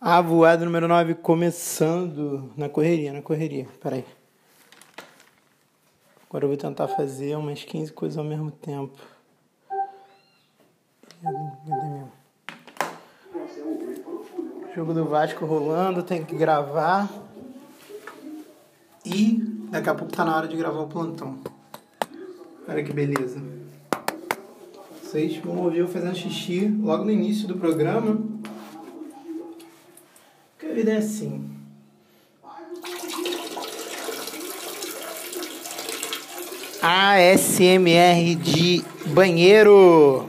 A voada número 9 começando na correria, na correria. Peraí. Agora eu vou tentar fazer umas 15 coisas ao mesmo tempo. Jogo do Vasco rolando, tem que gravar. E daqui a pouco tá na hora de gravar o plantão. Olha que beleza. Vocês vão ouvir eu fazendo xixi logo no início do programa vida é assim. ASMR de banheiro.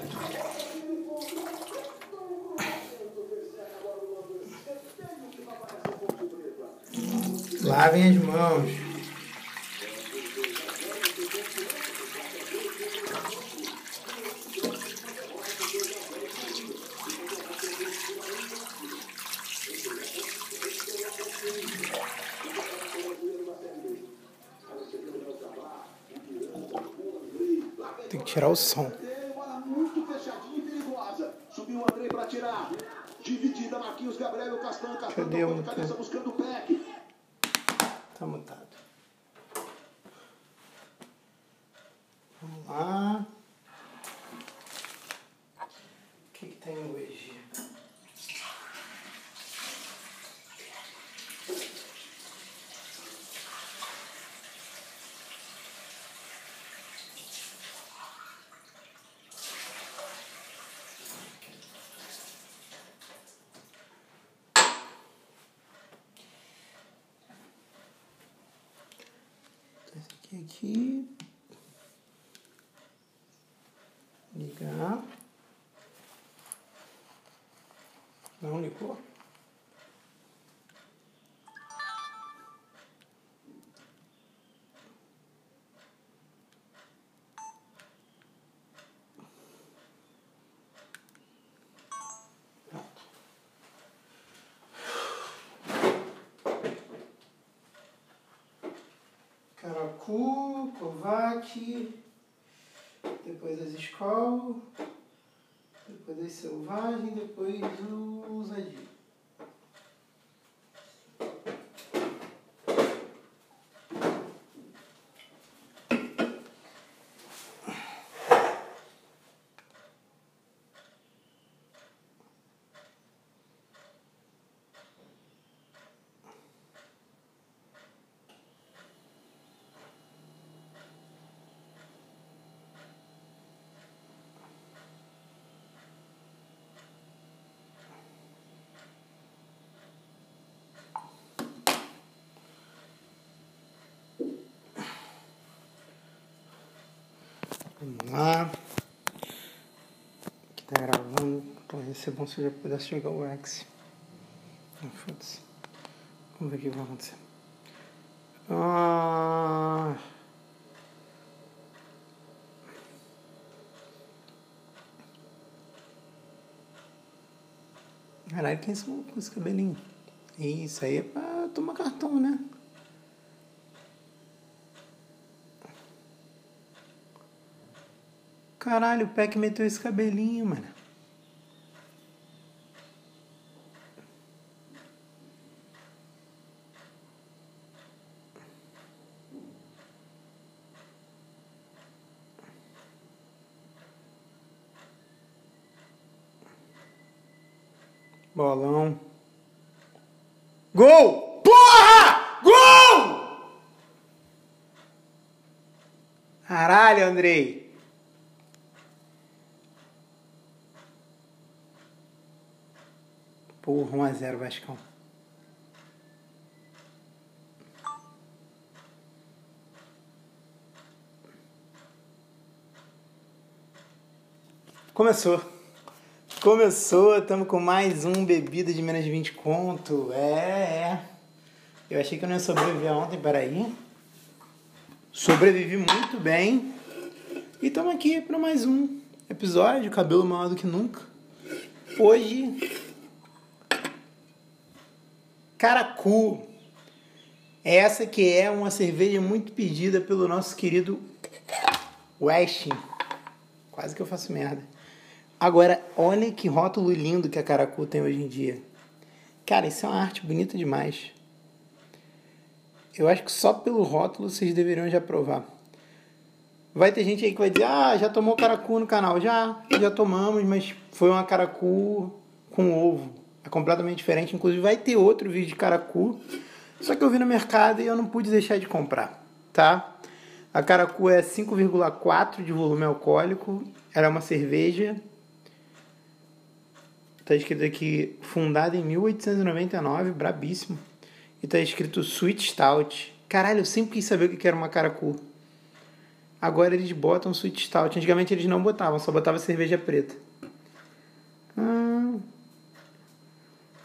Lavem as mãos. tirar o som. Muito fechadinha e perigosa. Subiu o André para tirar. Dividida, Marquinhos, Gabriel, Castan, Castan, Cadê o cabeça buscando o Peck. Tá mutado. Vamos lá. O que, que tem hoje? Aqui. Ligar. Não ligou. Caracu, Kovac, depois as escolas, depois as selvagens, depois o Vamos lá. Aqui tá gravando. Ia ser bom se eu já pudesse jogar o X. Ah, foda-se. Vamos ver o que vai acontecer. Ah. Caralho, quem são com esse cabelinho? Isso aí é pra tomar cartão, né? Caralho, o Peck meteu esse cabelinho, mano. Bolão. Gol! Porra! Gol! Caralho, Andrei. Porra, 1x0 Vascão. Começou. Começou, estamos com mais um bebida de menos de 20 conto. É, é. Eu achei que eu não ia sobreviver ontem, peraí. Sobrevivi muito bem. E estamos aqui para mais um episódio, cabelo maior do que nunca. Hoje Caracu. Essa que é uma cerveja muito pedida pelo nosso querido Westin. Quase que eu faço merda. Agora, olha que rótulo lindo que a Caracu tem hoje em dia. Cara, isso é uma arte bonita demais. Eu acho que só pelo rótulo vocês deveriam já provar. Vai ter gente aí que vai dizer, ah, já tomou caracu no canal. Já, já tomamos, mas foi uma caracu com ovo. É completamente diferente. Inclusive vai ter outro vídeo de caracu. Só que eu vi no mercado e eu não pude deixar de comprar, tá? A caracu é 5,4 de volume alcoólico. Ela é uma cerveja. Tá escrito aqui, fundada em 1899, brabíssimo. E tá escrito Sweet Stout. Caralho, eu sempre quis saber o que era uma caracu. Agora eles botam Sweet Stout. Antigamente eles não botavam, só botavam cerveja preta.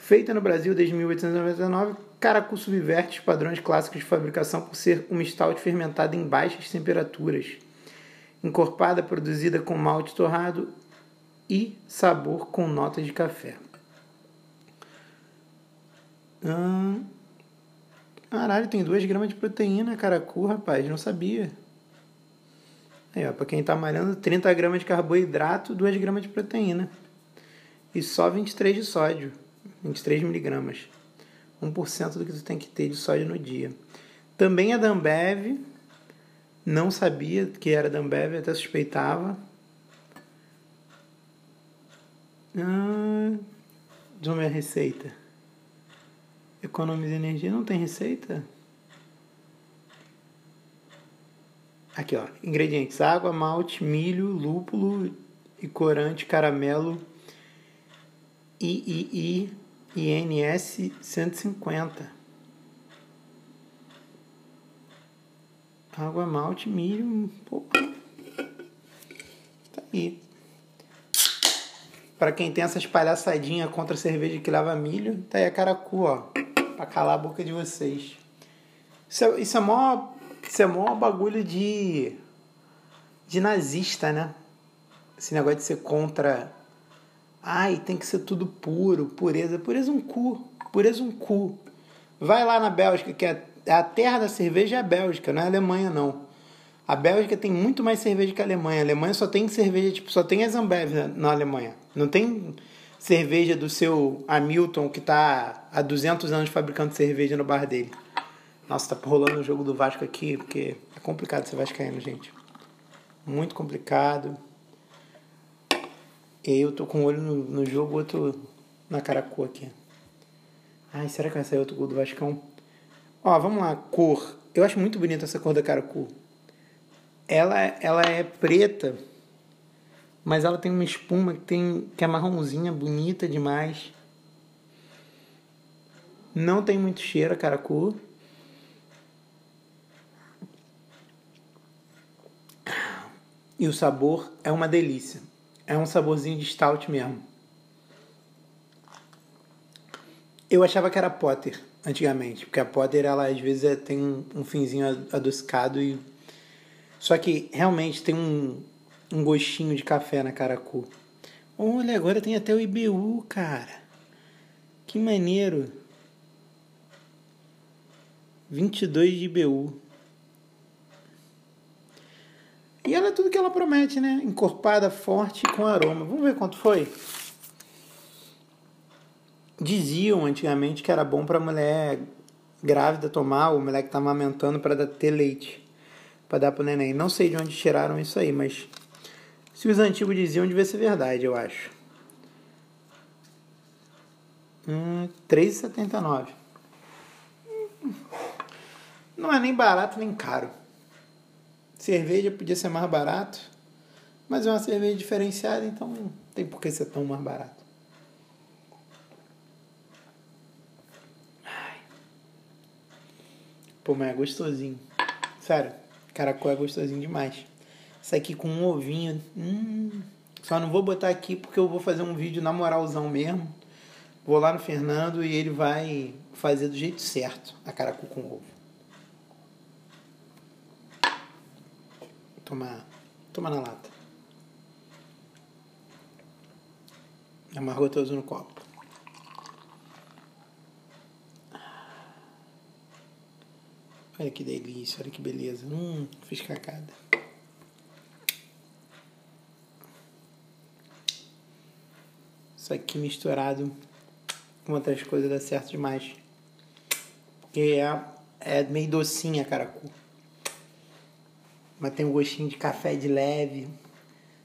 Feita no Brasil desde 1899, Caracu subverte os padrões clássicos de fabricação por ser uma stout fermentada em baixas temperaturas, encorpada, produzida com malte torrado e sabor com notas de café. Hum, Caralho, tem 2 gramas de proteína, caracu, rapaz, não sabia. Aí, ó, pra quem tá malhando, 30 gramas de carboidrato, 2 gramas de proteína. E só 23 de sódio, 23 miligramas. 1% do que tu tem que ter de sódio no dia. Também a Dambev, não sabia que era Dambev, até suspeitava. Ah, de uma receita. Economiza energia, não tem receita? Aqui, ó. Ingredientes: água, malte, milho, lúpulo e corante, caramelo, III, INS 150. Água, malte, milho, pô. Tá aí. Para quem tem essas palhaçadinhas contra a cerveja que lava milho, tá aí a caracu, ó para calar a boca de vocês. Isso é, isso é mó, isso é mó bagulho de, de nazista, né? Esse negócio de ser contra. Ai, tem que ser tudo puro, pureza. Pureza um cu. Pureza um cu. Vai lá na Bélgica, que é a terra da cerveja é a Bélgica, não é a Alemanha, não. A Bélgica tem muito mais cerveja que a Alemanha. A Alemanha só tem cerveja, tipo, só tem a Zambev na Alemanha. Não tem cerveja do seu Hamilton, que está há 200 anos fabricando cerveja no bar dele. Nossa, tá rolando o jogo do Vasco aqui, porque é complicado ser vascaíno, gente. Muito complicado. E eu tô com um olho no, no jogo, outro na caracu aqui. Ai, será que vai sair outro gol do Vascão? Ó, vamos lá, cor. Eu acho muito bonita essa cor da caracu. Ela, ela é preta mas ela tem uma espuma que, tem, que é marronzinha, bonita demais. Não tem muito cheiro a caracu. E o sabor é uma delícia. É um saborzinho de stout mesmo. Eu achava que era Potter antigamente, porque a Potter ela às vezes é, tem um, finzinho adocicado e só que realmente tem um, um gostinho de café na Caracu. Olha, agora tem até o IBU, cara. Que maneiro. 22 de IBU. E ela é tudo que ela promete, né? Encorpada, forte com aroma. Vamos ver quanto foi? Diziam antigamente que era bom para mulher grávida tomar, ou mulher que tá amamentando para ter leite, para dar pro neném. Não sei de onde tiraram isso aí, mas se os antigos diziam, devia ser verdade, eu acho. Hum, 3,79. Não é nem barato nem caro. Cerveja podia ser mais barato, mas é uma cerveja diferenciada, então não tem por que ser tão mais barato. Pô, mas é gostosinho. Sério, caracol é gostosinho demais. Isso aqui com um ovinho. Hum, só não vou botar aqui porque eu vou fazer um vídeo na moralzão mesmo. Vou lá no Fernando e ele vai fazer do jeito certo a caracu com ovo. Tomar, tomar na lata. Amarrou todos no copo. Olha que delícia, olha que beleza. Hum, fiz cacada. Isso aqui misturado com outras coisas dá certo demais. Porque é, é meio docinha a caracu. Mas tem um gostinho de café de leve.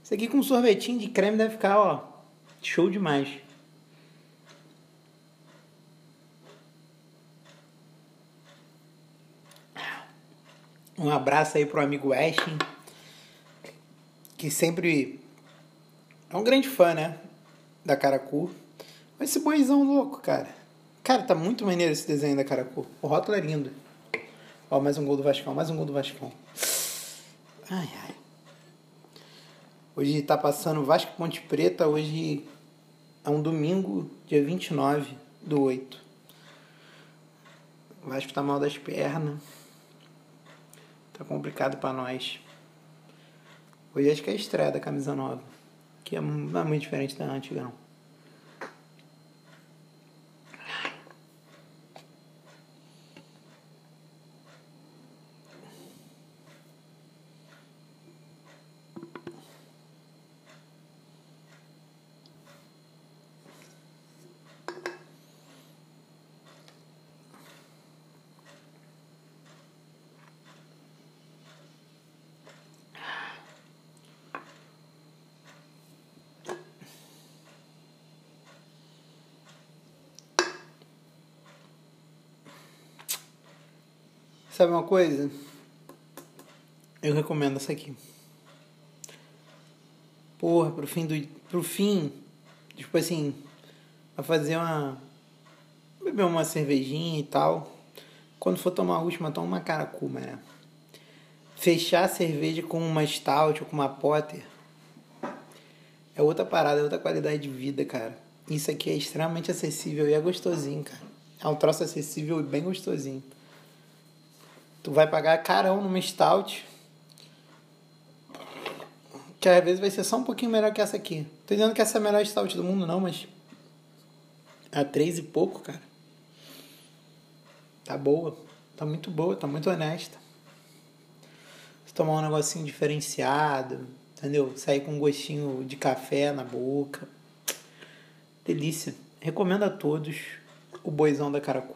Isso aqui com sorvetinho de creme deve ficar, ó, show demais. Um abraço aí pro amigo Ashton, que sempre é um grande fã, né? Da Caracu. Esse boizão louco, cara. Cara, tá muito maneiro esse desenho da Caracu. O rótulo é lindo. Ó, mais um gol do Vascão, mais um gol do Vascão. Ai, ai. Hoje tá passando Vasco Ponte Preta. Hoje é um domingo, dia 29 do 8. O Vasco tá mal das pernas. Tá complicado para nós. Hoje acho que é a estreia da camisa nova. Que é, é muito diferente da antiga, não. Sabe uma coisa? Eu recomendo essa aqui. Porra, pro fim do. Pro fim. Tipo assim. A fazer uma. Beber uma cervejinha e tal. Quando for tomar a última, toma uma caracu, né? Fechar a cerveja com uma stout ou com uma potter. É outra parada, é outra qualidade de vida, cara. Isso aqui é extremamente acessível e é gostosinho, cara. É um troço acessível e bem gostosinho. Tu vai pagar carão numa stout. Que às vezes vai ser só um pouquinho melhor que essa aqui. Tô dizendo que essa é a melhor stout do mundo, não, mas. A três e pouco, cara. Tá boa. Tá muito boa, tá muito honesta. Se tomar um negocinho diferenciado, entendeu? Sair com um gostinho de café na boca. Delícia. Recomendo a todos o boizão da Caracu.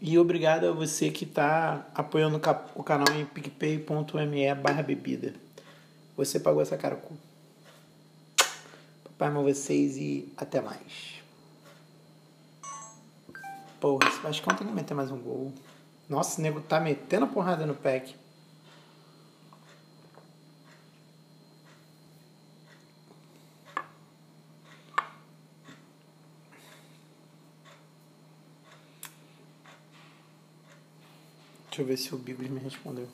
E obrigado a você que está apoiando o canal em picpay.me barra bebida. Você pagou essa cara com. Papai ama vocês e até mais. Porra, esse Vascão tem que meter mais um gol. Nossa, o nego tá metendo porrada no pack. Deixa eu ver se o Bigos me respondeu.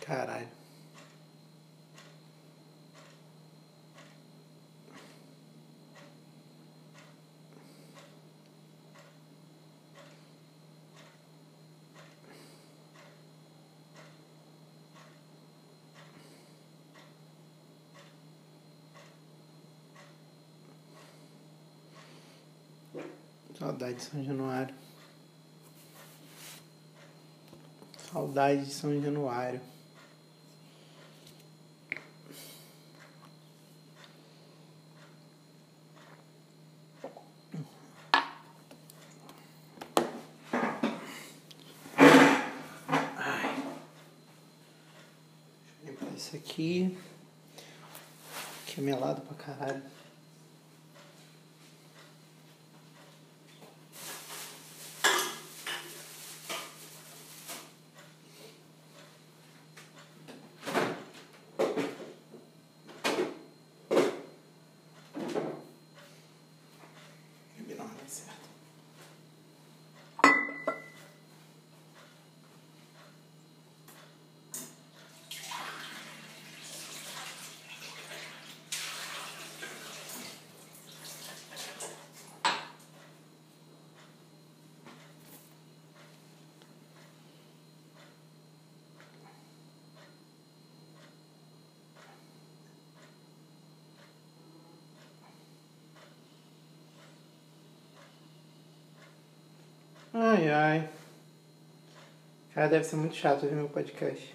Caralho. Saudade de São Januário. Saudade de São Januário. Ai. Deixa eu limpar isso aqui. Que é melado pra caralho. Ai, ai. Cara, deve ser muito chato ouvir meu podcast.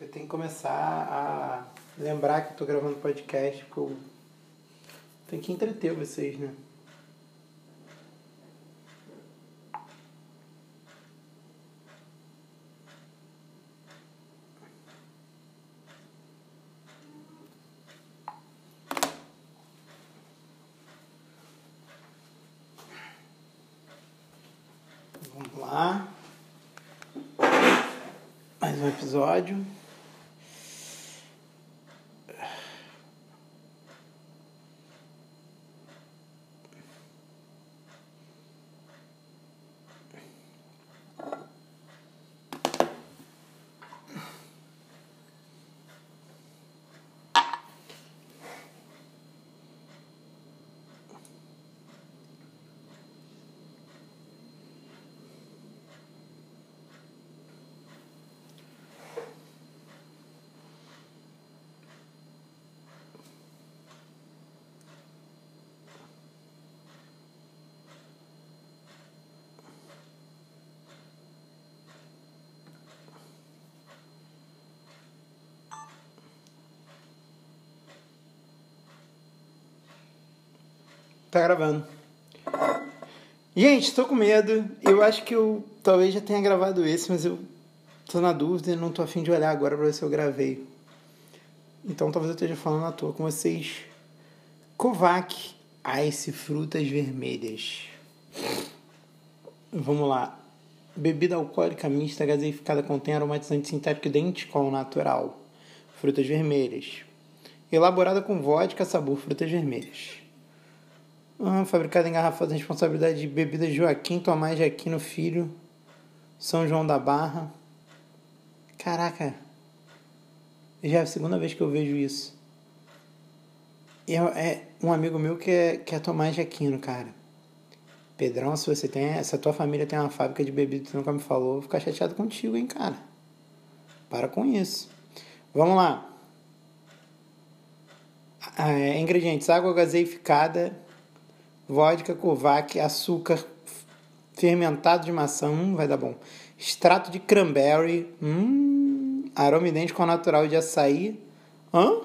Eu tenho que começar a lembrar que eu tô gravando podcast, porque eu tenho que entreter vocês, né? Vamos lá. Mais um episódio. Tá gravando. Gente, tô com medo. Eu acho que eu talvez já tenha gravado esse, mas eu tô na dúvida e não tô afim de olhar agora pra ver se eu gravei. Então talvez eu esteja falando à toa com vocês. Kovac Ice Frutas Vermelhas. Vamos lá. Bebida alcoólica mista gaseificada contém aromatizante sintético idêntico ao natural. Frutas vermelhas. Elaborada com vodka, sabor frutas vermelhas. Fabricada em garrafa de responsabilidade de bebidas Joaquim Tomás de Aquino Filho, São João da Barra. Caraca, já é a segunda vez que eu vejo isso. E é, é um amigo meu que é, que é Tomás de Aquino, cara. Pedrão, se você tem. Se a tua família tem uma fábrica de bebida que tu nunca me falou, vou ficar chateado contigo, hein, cara. Para com isso. Vamos lá. É, ingredientes: água gaseificada vodka, kovac, açúcar fermentado de maçã, hum, vai dar bom. Extrato de cranberry, hum, aroma idêntico ao natural de açaí, hã?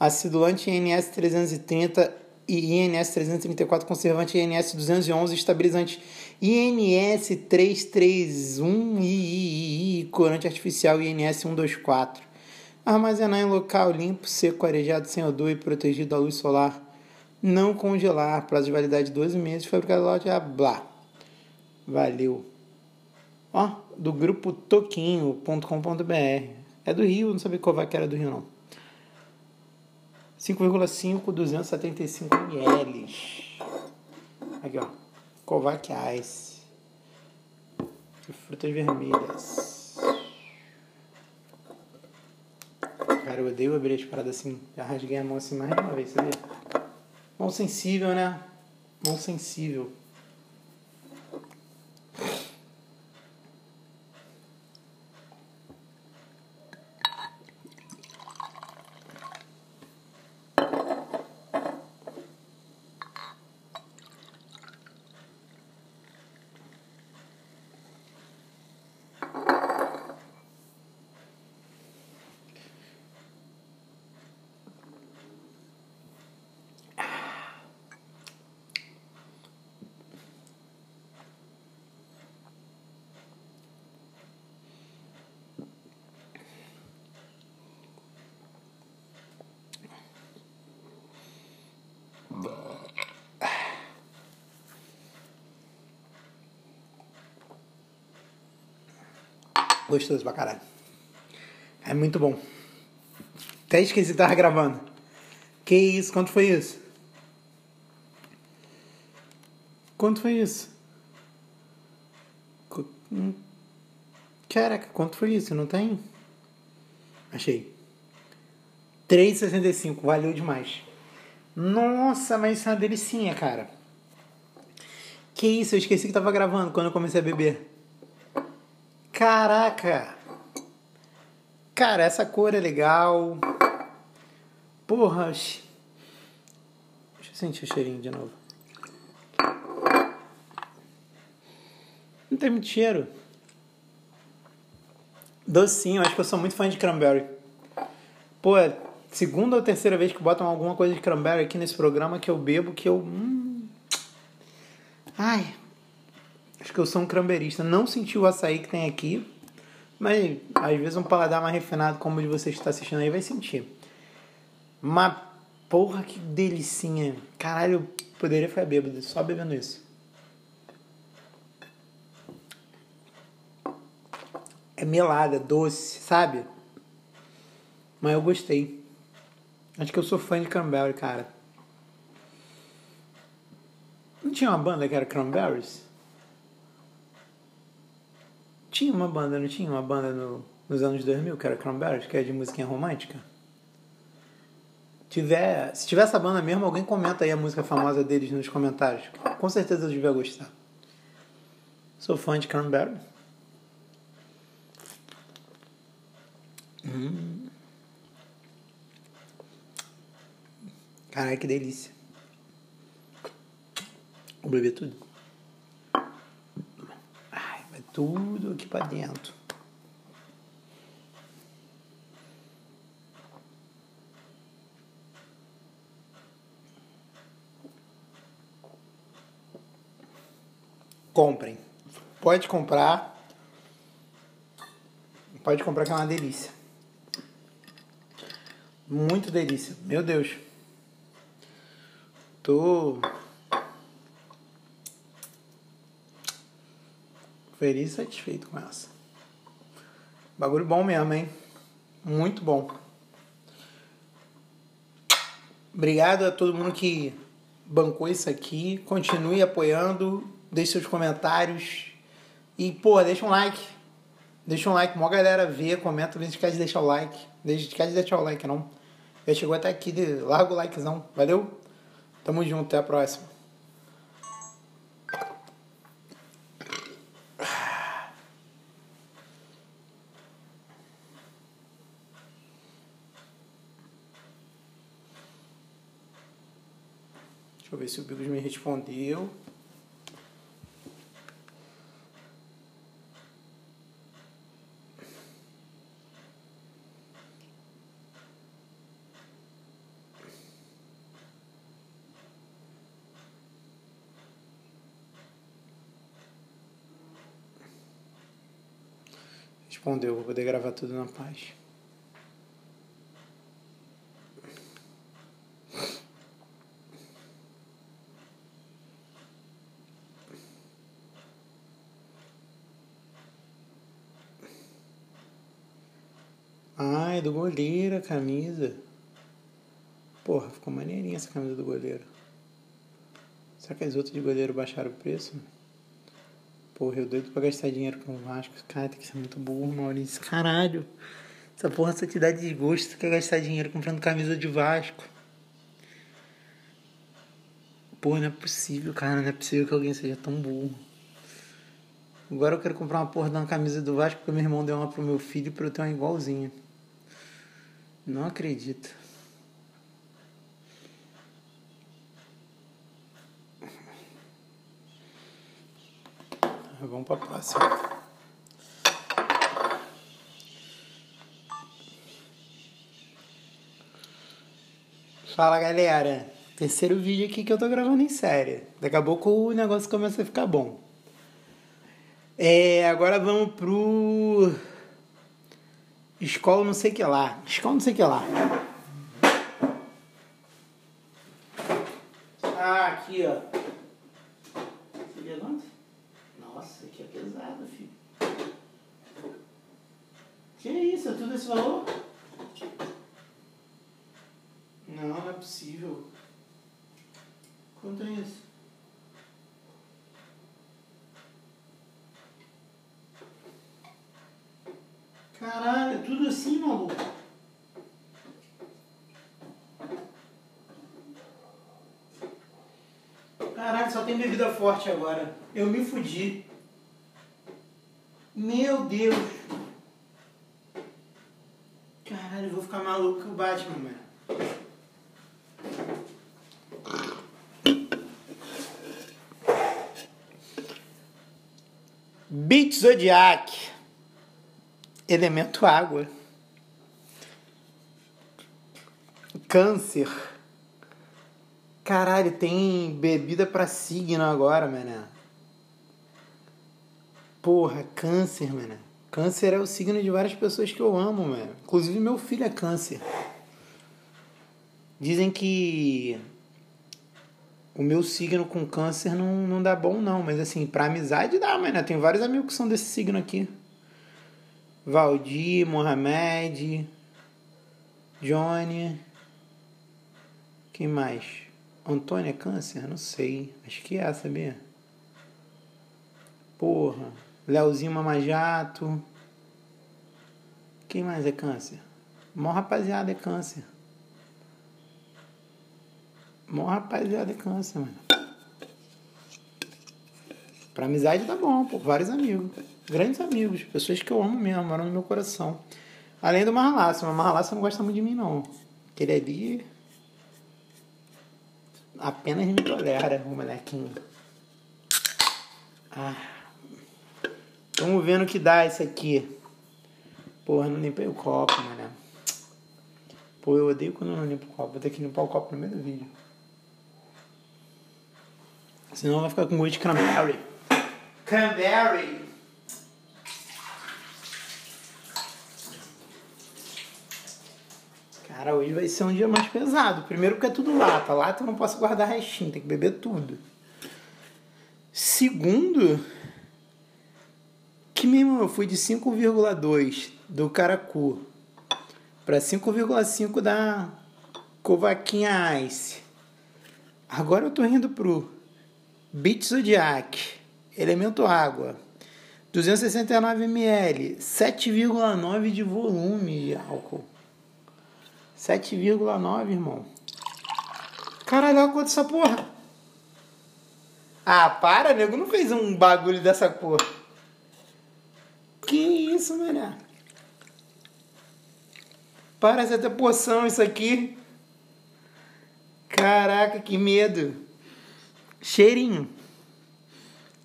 acidulante INS 330 e INS 334, conservante INS 211, estabilizante INS 331 e corante artificial INS 124. Armazenar em local limpo, seco, arejado, sem odor e protegido da luz solar não congelar, prazo de validade 12 meses, fabricado lote, ah, blá. Valeu. Ó, do grupo toquinho.com.br. É do Rio, não sabia qual que era do Rio não. 5,5 275 ml. Aqui, ó. Kovac Ice. Frutas vermelhas. Cara, eu odeio abrir as paradas assim. Já rasguei a mão assim mais de uma vez, sabia? Mão sensível, né? Mão sensível. Gostoso pra caralho. É muito bom. Até esqueci que tava gravando. Que isso? Quanto foi isso? Quanto foi isso? Hum. Caraca, quanto foi isso? Não tem? Achei. 3,65. Valeu demais. Nossa, mas isso é uma delicinha, cara. Que isso? Eu esqueci que tava gravando quando eu comecei a beber. Caraca! Cara, essa cor é legal. Porra. Deixa eu sentir o cheirinho de novo. Não tem muito cheiro. Docinho, acho que eu sou muito fã de cranberry. Pô, é segunda ou terceira vez que botam alguma coisa de cranberry aqui nesse programa que eu bebo, que eu. Hum... Ai. Acho que eu sou um cranberista. Não senti o açaí que tem aqui. Mas às vezes um paladar mais refinado, como o de você está assistindo aí, vai sentir. Mas porra, que delicinha. Caralho, eu poderia ficar bêbado só bebendo isso. É melada, doce, sabe? Mas eu gostei. Acho que eu sou fã de Cranberry, cara. Não tinha uma banda que era Cranberries? Tinha uma banda, não tinha uma banda no, nos anos 2000 que era Cranberries, que é de musiquinha romântica? Tiver, se tiver essa banda mesmo, alguém comenta aí a música famosa deles nos comentários. Com certeza eu devia gostar. Sou fã de Cranberry. Hum. Caralho, que delícia. Vou beber tudo. Tudo aqui pra dentro. Comprem. Pode comprar. Pode comprar que é uma delícia. Muito delícia. Meu Deus. Tô feliz e satisfeito com essa. Bagulho bom mesmo, hein? Muito bom. Obrigado a todo mundo que bancou isso aqui. Continue apoiando. Deixe seus comentários. E, pô, deixa um like. Deixa um like. Mó galera ver, comenta. Não esquece de deixar o like. Não esquece de deixar o like, não. Já chegou até aqui. Larga o likezão. Valeu? Tamo junto, até a próxima. Ver se o Bigos me respondeu. Respondeu, vou poder gravar tudo na paz. Ai, do goleiro a camisa. Porra, ficou maneirinha essa camisa do goleiro. Será que as outras de goleiro baixaram o preço? Porra, eu doido pra gastar dinheiro com o Vasco. Cara, tem que ser muito burro, Maurício. Caralho. Essa porra só te dá desgosto. Tu quer gastar dinheiro comprando camisa de Vasco. Porra, não é possível, cara. Não é possível que alguém seja tão burro. Agora eu quero comprar uma porra de uma camisa do Vasco porque meu irmão deu uma pro meu filho pra eu ter uma igualzinha. Não acredito. Vamos para a próxima. Fala galera, terceiro vídeo aqui que eu tô gravando em série. Daqui a pouco o negócio começa a ficar bom. É, agora vamos pro escola não sei que lá. Escola não sei que lá. Ah, aqui ó. Que isso? É tudo esse valor? Não, não é possível. Quanto é isso? Caralho, é tudo assim, maluco. Caralho, só tem bebida forte agora. Eu me fudi. Meu Deus. Caralho, eu vou ficar maluco com o Batman, mano. Beat Zodiac. Elemento água. Câncer. Caralho, tem bebida pra signo agora, mané. Porra, câncer, mané. Câncer é o signo de várias pessoas que eu amo, mano. Inclusive meu filho é câncer. Dizem que o meu signo com câncer não, não dá bom, não. Mas assim, pra amizade dá, mano. Tem vários amigos que são desse signo aqui. Valdir, Mohamed, Johnny. Quem mais? Antônia é câncer? Não sei. Acho que é, sabia? Porra. Leozinho Mamajato. Quem mais é câncer? Mó rapaziada é câncer. Mó rapaziada é câncer, mano. Pra amizade tá bom, pô. Vários amigos. Grandes amigos. Pessoas que eu amo mesmo, moram no meu coração. Além do Marlaço. Mas Marlaço não gosta muito de mim, não. Aquele ali apenas me tolera, o molequinho. Ah. Vamos ver no que dá isso aqui. Porra, não limpei o copo, mano. Pô, eu odeio quando eu não limpo o copo. Vou ter que limpar o copo no meio do vídeo. Senão vai ficar com gosto de cranberry. Cranberry! Cara, hoje vai ser um dia mais pesado. Primeiro porque é tudo lata. Lata eu não posso guardar restinho, tem que beber tudo. Segundo, que mesmo eu fui de 5,2 do Caracu para 5,5 da Covaquinha Ice. Agora eu tô indo pro Beat Zodiac, elemento água. 269 ml, 7,9 de volume de álcool. 7,9, irmão. Caralho, olha quanto essa porra. Ah, para, nego. Não fez um bagulho dessa cor. Que isso, mané? Parece até poção isso aqui. Caraca, que medo. Cheirinho.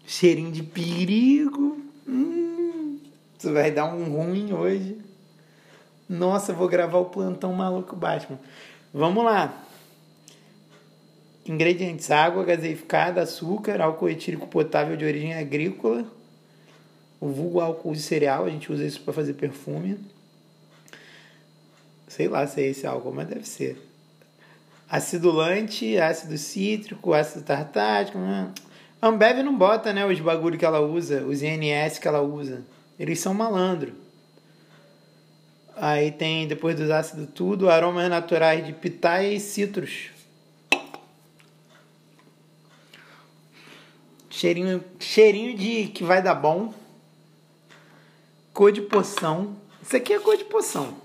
Cheirinho de perigo. Hum, isso vai dar um ruim hoje. Nossa, vou gravar o plantão maluco Batman. Vamos lá. Ingredientes: água gaseificada, açúcar, álcool etílico potável de origem agrícola, o vulgo álcool de cereal, a gente usa isso para fazer perfume. Sei lá se é esse álcool, mas deve ser. Acidulante, ácido cítrico, ácido tartático. Né? A Ambev não bota né, os bagulho que ela usa, os INS que ela usa. Eles são malandro. Aí tem, depois dos ácidos tudo, aromas naturais de pitaia e citros. Cheirinho, cheirinho de que vai dar bom. Cor de poção. Isso aqui é cor de poção.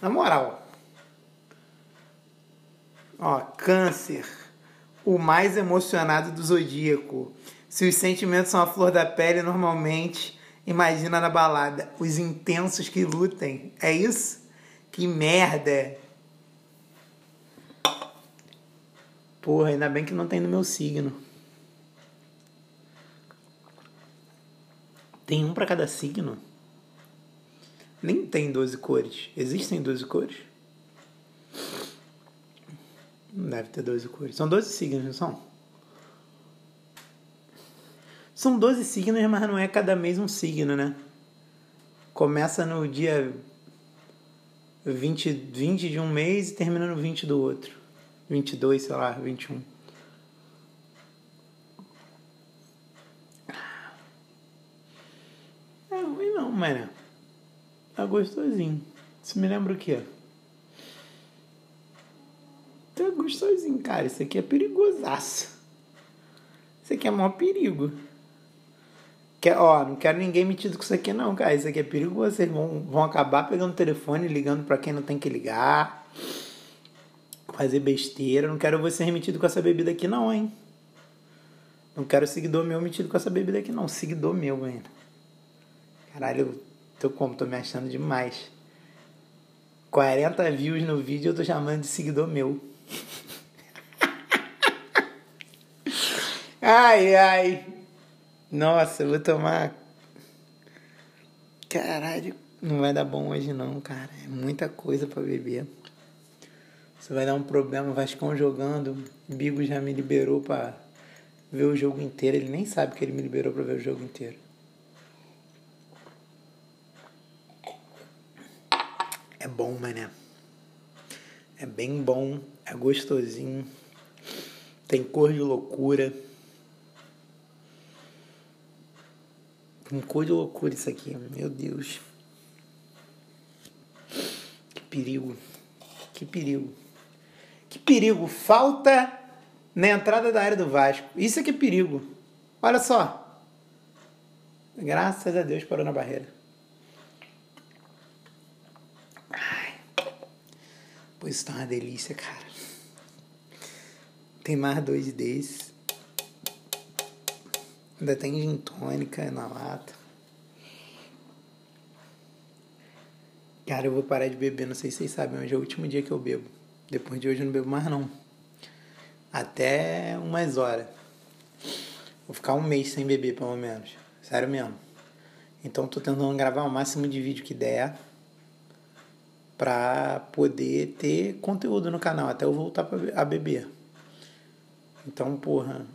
Na moral. Ó, câncer. O mais emocionado do zodíaco. Se os sentimentos são a flor da pele, normalmente Imagina na balada os intensos que lutem. É isso? Que merda! Porra, ainda bem que não tem no meu signo. Tem um para cada signo? Nem tem 12 cores. Existem 12 cores? Não deve ter 12 cores. São 12 signos, não são? São 12 signos, mas não é cada mês um signo, né? Começa no dia 20, 20 de um mês e termina no 20 do outro. 22, sei lá, 21. É ruim não, mano. Tá gostosinho. Isso me lembra o quê? Tá gostosinho, cara. Isso aqui é perigosaço. Isso aqui é maior perigo. Quer, ó, não quero ninguém metido com isso aqui não, cara. Isso aqui é perigoso. Vocês vão, vão acabar pegando o telefone, ligando para quem não tem que ligar. Fazer besteira. Não quero você metido com essa bebida aqui não, hein. Não quero seguidor meu metido com essa bebida aqui não. Seguidor meu, hein. Caralho, eu tô como? Tô me achando demais. 40 views no vídeo eu tô chamando de seguidor meu. ai, ai. Nossa, eu vou tomar Caralho, não vai dar bom hoje não, cara. É muita coisa para beber. Você vai dar um problema, Vascão jogando. Bigo já me liberou para ver o jogo inteiro. Ele nem sabe que ele me liberou para ver o jogo inteiro. É bom, mané. É bem bom, é gostosinho. Tem cor de loucura. Cor de loucura isso aqui, meu Deus. Que perigo. Que perigo. Que perigo. Falta na entrada da área do Vasco. Isso é que é perigo. Olha só. Graças a Deus parou na barreira. Ai. Pois tá uma delícia, cara. Tem mais dois desses. Ainda tem gin tônica na lata. Cara, eu vou parar de beber, não sei se vocês sabem, hoje é o último dia que eu bebo. Depois de hoje eu não bebo mais não. Até umas horas. Vou ficar um mês sem beber, pelo menos. Sério mesmo. Então tô tentando gravar o máximo de vídeo que der pra poder ter conteúdo no canal, até eu voltar a beber. Então, porra,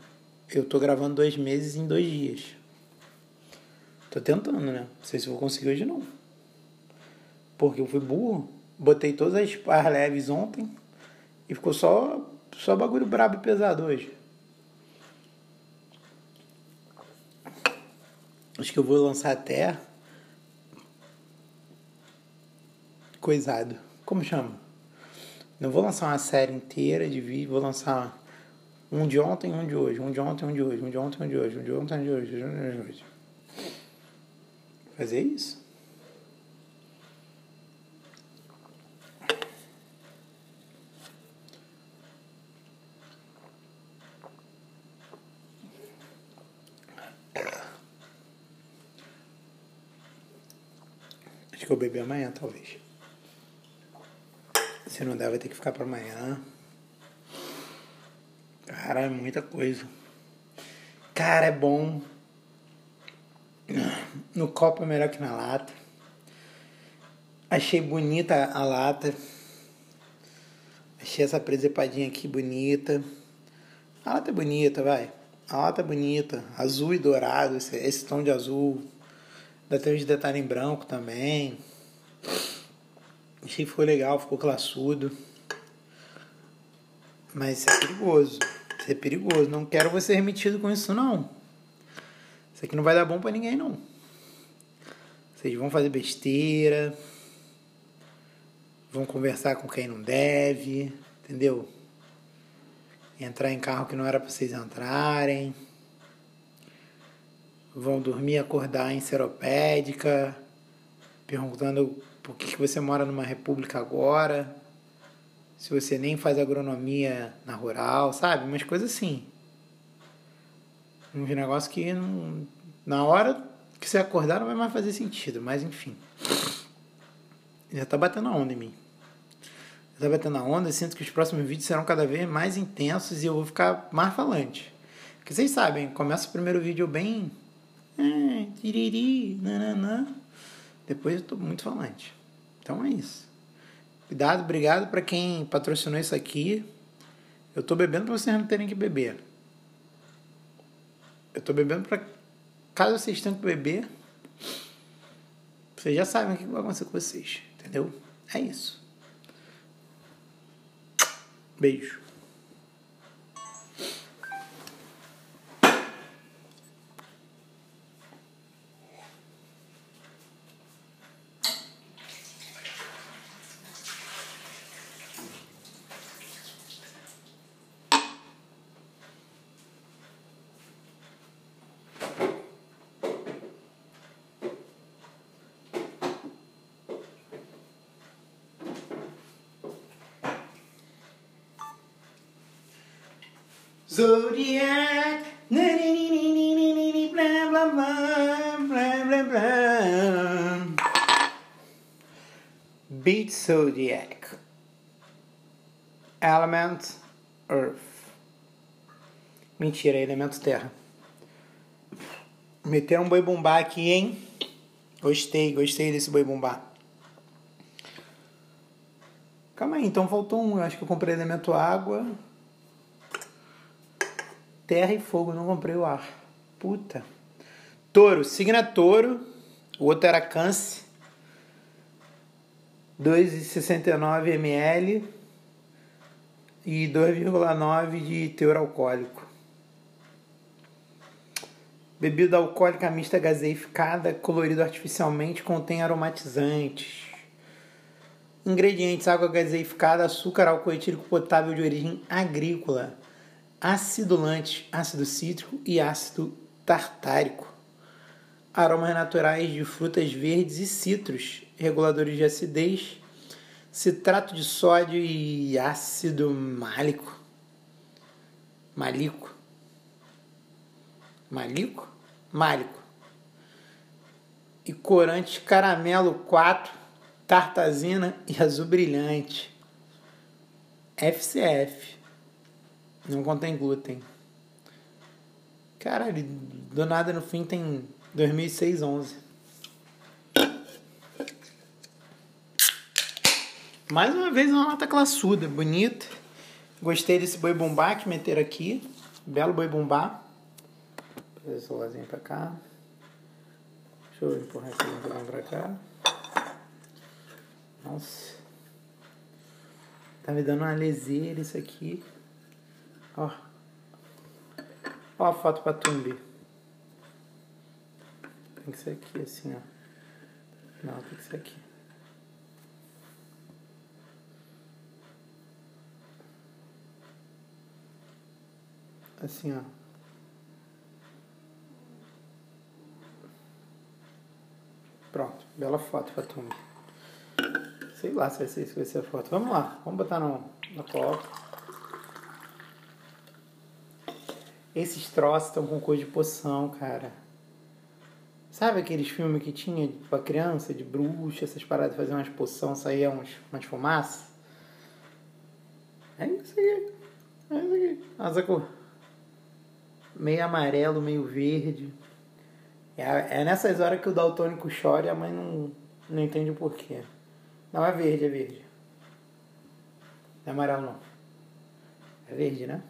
eu tô gravando dois meses em dois dias. Tô tentando, né? Não sei se vou conseguir hoje não. Porque eu fui burro, botei todas as par leves ontem e ficou só, só bagulho brabo e pesado hoje. Acho que eu vou lançar até. Coisado. Como chama? Não vou lançar uma série inteira de vídeo, vou lançar um de ontem, um de hoje, um de ontem, um de hoje, um de ontem, um de hoje, um de ontem, um de hoje, um de hoje. Fazer isso. Acho que eu bebi amanhã, talvez. Se não der, vai ter que ficar para amanhã. Cara, é muita coisa. Cara, é bom. No copo é melhor que na lata. Achei bonita a lata. Achei essa presepadinha aqui bonita. A lata é bonita, vai. A lata é bonita. Azul e dourado, esse, esse tom de azul. Ainda tem uns detalhes em branco também. Achei que ficou legal, ficou classudo. Mas é perigoso. Isso é perigoso. Não quero você remetido com isso, não. Isso aqui não vai dar bom para ninguém, não. Vocês vão fazer besteira. Vão conversar com quem não deve. Entendeu? Entrar em carro que não era para vocês entrarem. Vão dormir, acordar em seropédica. Perguntando por que você mora numa república agora se você nem faz agronomia na rural, sabe? Umas coisas assim. Um negócio que não, na hora que você acordar não vai mais fazer sentido, mas enfim. Já tá batendo a onda em mim. Já tá batendo a onda, eu sinto que os próximos vídeos serão cada vez mais intensos e eu vou ficar mais falante. Porque vocês sabem, começa o primeiro vídeo bem. É, tiriri, nananã. Depois eu tô muito falante. Então é isso. Cuidado, obrigado para quem patrocinou isso aqui. Eu tô bebendo para vocês não terem que beber. Eu tô bebendo para caso vocês tenham que beber, vocês já sabem o que vai acontecer com vocês, entendeu? É isso. Beijo. Zodiac. Beat Zodiac. Element Earth. Mentira, elemento terra. Meteram um boi bombar aqui, hein? Gostei, gostei desse boi bumbá. Calma aí, então faltou um. Eu acho que eu comprei elemento água, terra e fogo. Não comprei o ar. Puta. Touro, signa touro. O outro era câncer. 2,69 ml e 2,9 de teor alcoólico. Bebida alcoólica mista gaseificada, colorido artificialmente, contém aromatizantes. Ingredientes: água gaseificada, açúcar, álcool etílico potável de origem agrícola, acidulante, ácido cítrico e ácido tartárico. Aromas naturais de frutas verdes e citros, reguladores de acidez, citrato de sódio e ácido málico. Malico. Malico? Málico. E corante caramelo 4, tartazina e azul brilhante. FCF. Não contém glúten. Caralho, do nada no fim tem 2006 11. Mais uma vez uma lata classuda, bonita. Gostei desse boi bumbá que meteram aqui. Belo boi bumbá. Vou fazer esse celularzinho pra cá. Deixa eu empurrar esse ventolão pra cá. Nossa. Tá me dando uma leseira isso aqui. Ó. Ó a foto pra Tumbi. Tem que ser aqui assim, ó. Não, tem que ser aqui. Assim, ó. Pronto, bela foto pra turma. Sei lá se vai ser isso que vai ser a foto. Vamos lá, vamos botar no, no copo. Esses troços estão com cor de poção, cara. Sabe aqueles filmes que tinha pra criança, de bruxa, essas paradas, fazer umas poção, saía uns, umas fumaças? É isso aqui. É isso aqui. Essa cor meio amarelo, meio verde. É, é nessas horas que o daltônico chora e a mãe não, não entende o porquê. Não, é verde, é verde. Não é amarelo não. É verde, né?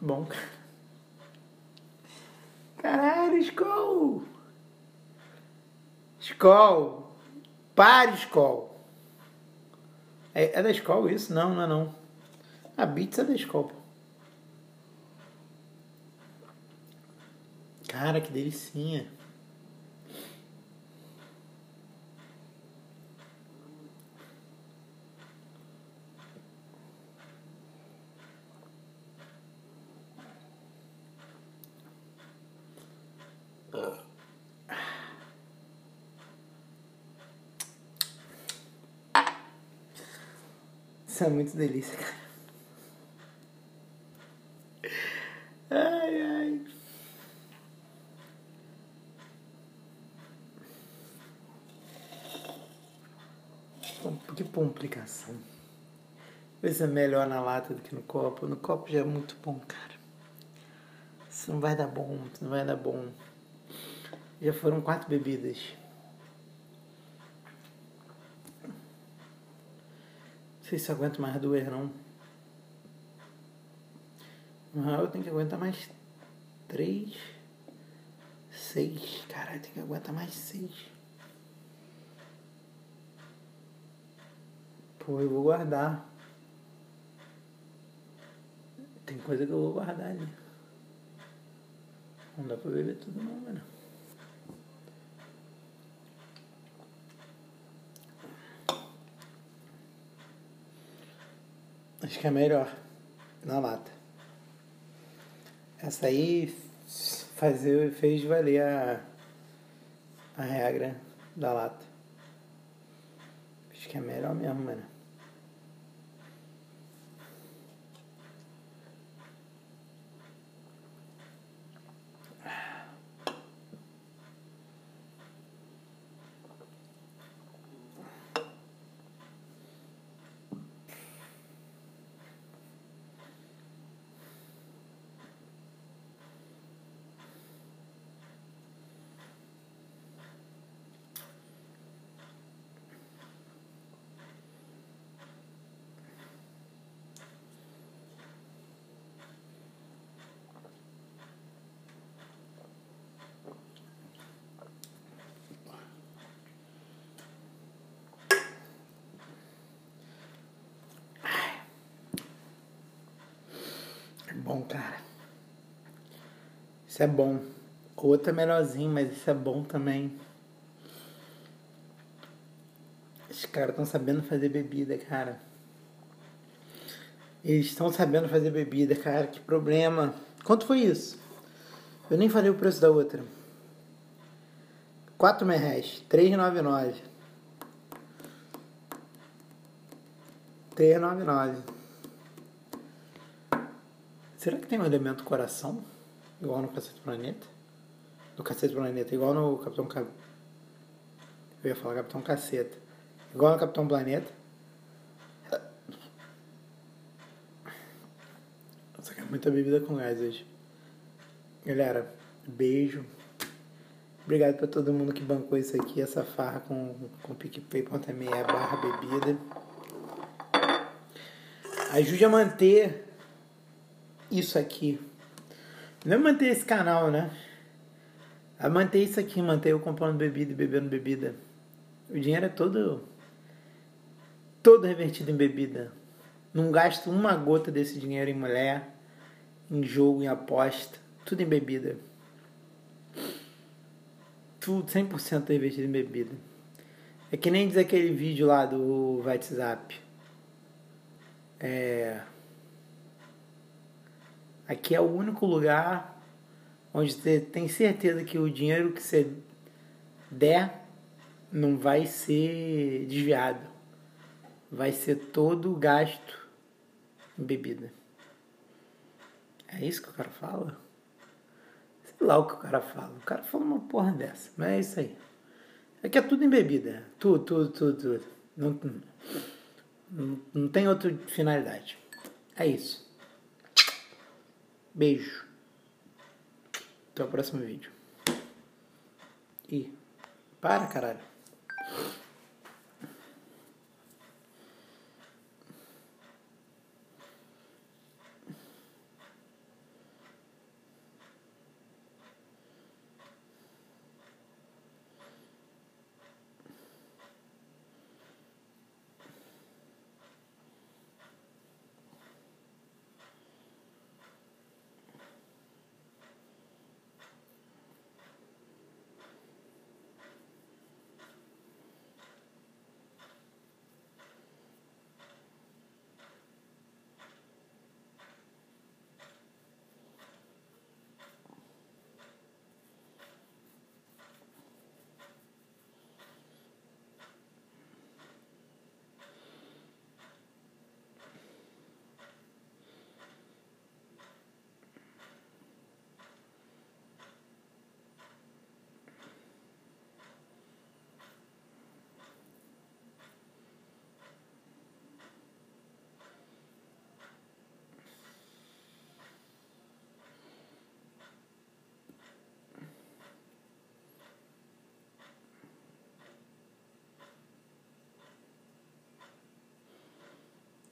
Bom. Caralho, Skol! Skol! Para, escola. É, é da escola isso? Não, não é não. A Beats é da escola. Cara, que delicinha. Isso é muito delícia, cara. Ai, ai. Que complicação. Se é melhor na lata do que no copo. No copo já é muito bom, cara. Isso não vai dar bom, isso não vai dar bom. Já foram quatro bebidas. Sei se aguento mais duas não. Não, eu tenho que aguentar mais três. Seis. Caralho, tem que aguentar mais seis. Pô, eu vou guardar. Tem coisa que eu vou guardar ali. Não dá pra beber tudo não, mano. Acho que é melhor na lata. Essa aí fazer, fez valer a, a regra da lata. Acho que é melhor mesmo, mano. Bom, cara. Isso é bom. Outro é melhorzinho, mas isso é bom também. Os caras estão sabendo fazer bebida, cara. Eles estão sabendo fazer bebida, cara. Que problema. Quanto foi isso? Eu nem falei o preço da outra. 4 reais. 3,99. 399. Será que tem um elemento coração? Igual no Cacete Planeta? No Cacete Planeta, igual no Capitão Ca... Eu ia falar Capitão Caceta. Igual no Capitão Planeta. Nossa, é muita bebida com gás hoje. Galera, beijo. Obrigado pra todo mundo que bancou isso aqui, essa farra com, com PicPay.me barra bebida. Ajude a manter isso aqui. Não é manter esse canal, né? A manter isso aqui, manter eu comprando bebida e bebendo bebida. O dinheiro é todo. todo revertido em bebida. Não gasto uma gota desse dinheiro em mulher, em jogo, em aposta. Tudo em bebida. Tudo 100% revertido em bebida. É que nem diz aquele vídeo lá do WhatsApp. É... Aqui é o único lugar onde você tem certeza que o dinheiro que você der não vai ser desviado. Vai ser todo gasto em bebida. É isso que o cara fala? Sei lá o que o cara fala. O cara fala uma porra dessa. Mas é isso aí. Aqui é tudo em bebida. Tudo, tudo, tudo, tudo. Não, não, não tem outra finalidade. É isso. Beijo. Até o próximo vídeo. E para, caralho.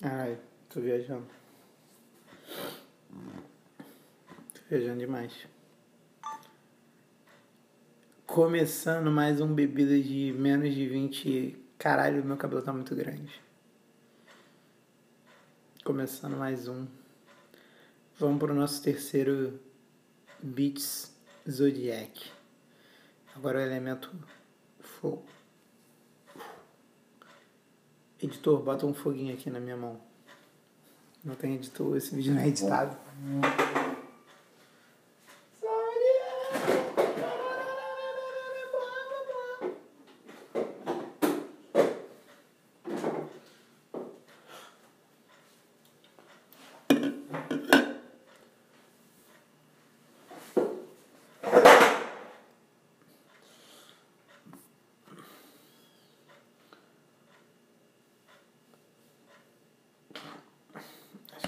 Ai, tô viajando. Tô viajando demais. Começando mais um bebida de menos de 20. Caralho, meu cabelo tá muito grande. Começando mais um. Vamos pro nosso terceiro Beats Zodiac. Agora o elemento fogo. Editor, bota um foguinho aqui na minha mão. Não tem editor, esse vídeo não é editado. Acho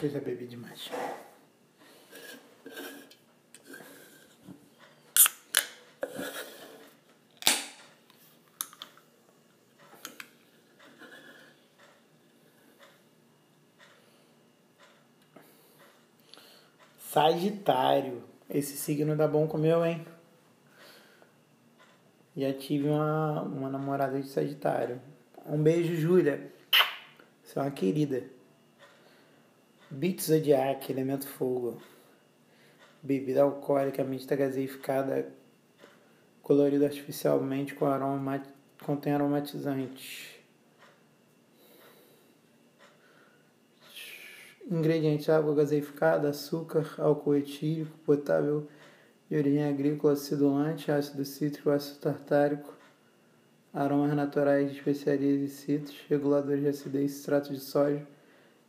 eu já bebi demais. Sagitário. Esse signo dá bom com meu, hein? Já tive uma, uma namorada de Sagitário. Um beijo, Júlia. Você é uma querida. Beat Zodiac, elemento fogo. bebida alcoólica mista gaseificada colorida artificialmente com aroma, contém aromatizantes. Ingredientes: água gaseificada, açúcar, álcool etílico, potável de origem agrícola, acidulante, ácido cítrico, ácido tartárico, aromas naturais especiarias e cítricos, reguladores de acidez, extrato de sódio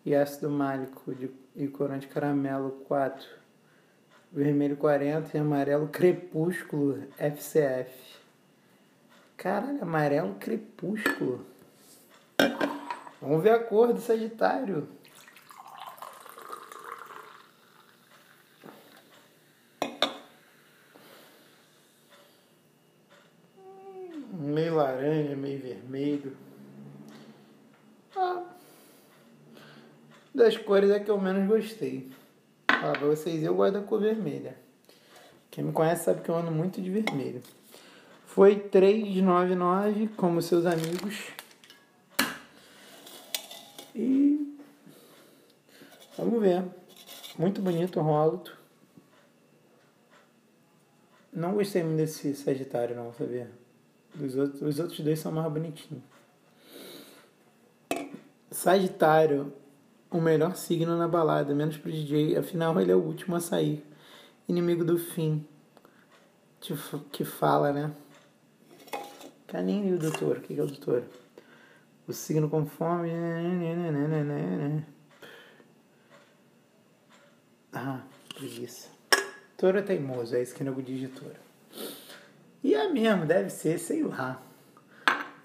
e ácido málico de, e corante caramelo 4. Vermelho 40 e amarelo crepúsculo FCF. Caralho, amarelo crepúsculo. Vamos ver a cor do Sagitário. meio laranja, meio vermelho. Ah, das cores é que eu menos gostei. Fala pra vocês, eu gosto da cor vermelha. Quem me conhece sabe que eu ando muito de vermelho. Foi 399, como seus amigos. E vamos ver. Muito bonito o róluto. Não gostei muito desse Sagitário não, sabia? Os outros, os outros dois são mais bonitinhos. Sagitário, o melhor signo na balada, menos pro DJ, afinal ele é o último a sair. Inimigo do fim. Que fala, né? Caninho e o doutor. O que é o doutor? O signo com fome. Ah, preguiça. Touro é teimoso, é isso que nego diz de touro. E é mesmo, deve ser, sei lá.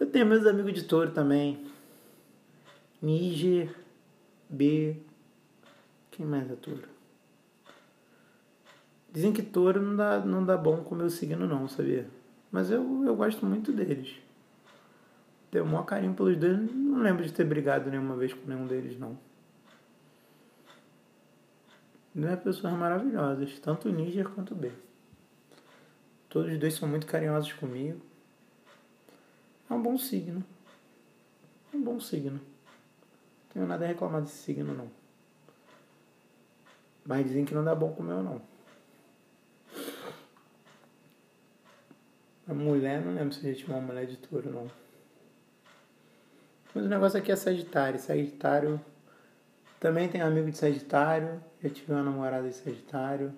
Eu tenho meus amigos de touro também. Níger, B. Quem mais é touro? Dizem que touro não dá, não dá bom com o meu signo, não, sabia? Mas eu, eu gosto muito deles. Tenho o maior carinho pelos dois. Não lembro de ter brigado nenhuma vez com nenhum deles, não. Duas pessoas maravilhosas, tanto o Níger quanto o B. Todos os dois são muito carinhosos comigo. É um bom signo. É um bom signo. Tenho nada a reclamar desse signo, não. Mas dizem que não dá bom com o meu, não. A mulher, não lembro se a gente uma mulher de touro, não. Mas o negócio aqui é Sagitário. Sagitário. Também tem amigo de Sagitário. Eu tive uma namorada de Sagitário.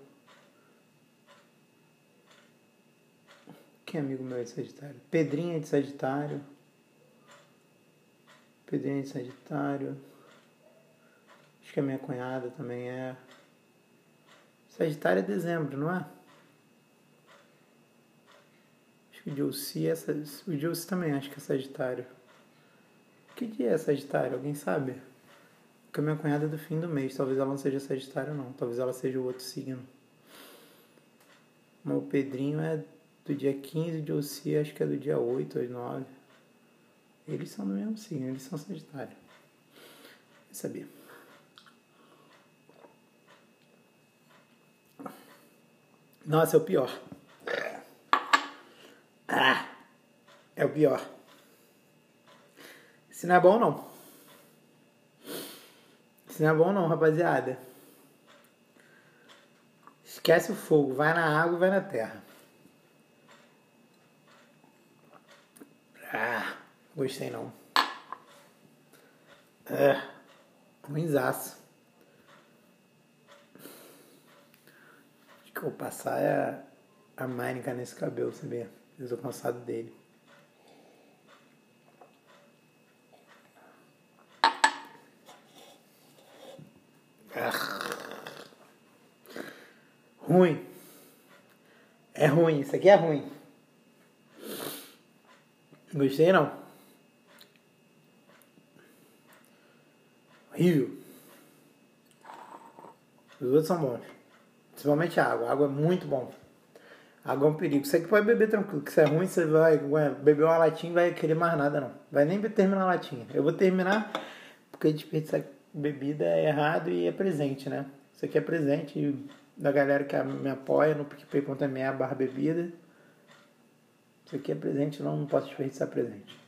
Quem é amigo meu de Sagitário? Pedrinha de Sagitário. Pedrinha de Sagitário. Acho que a minha cunhada também é. Sagitário é dezembro, não é? Acho que o Dilce é. O Dilce também acho que é Sagitário. Que dia é Sagitário? Alguém sabe? Porque a minha cunhada é do fim do mês. Talvez ela não seja Sagitário, não. Talvez ela seja o outro signo. O Pedrinho é do dia 15 de Ossi, acho que é do dia 8 ou 9. Eles são do mesmo signo, eles são Sagitário. Eu sabia. Nossa, é o pior. Ah, é o pior. Isso não é bom, não. Isso não é bom, não, rapaziada. Esquece o fogo, vai na água vai na terra. Ah, gostei não. É, ruimzaço. Acho que eu vou passar é a Mainica nesse cabelo, você vê. Eu tô cansado dele. Ah. Ruim. É ruim, isso aqui é ruim. Gostei não. Horrível. Os outros são bons. Principalmente a água. A água é muito bom. A água é um perigo. Você que pode beber tranquilo. Que se é ruim, você vai beber uma latinha e vai querer mais nada, não. Vai nem terminar a latinha. Eu vou terminar porque desperdiçar bebida é errado e é presente, né? Isso aqui é presente da galera que me apoia no PicPay.me barra bebida. Isso aqui é presente, não, não posso desperdiçar presente.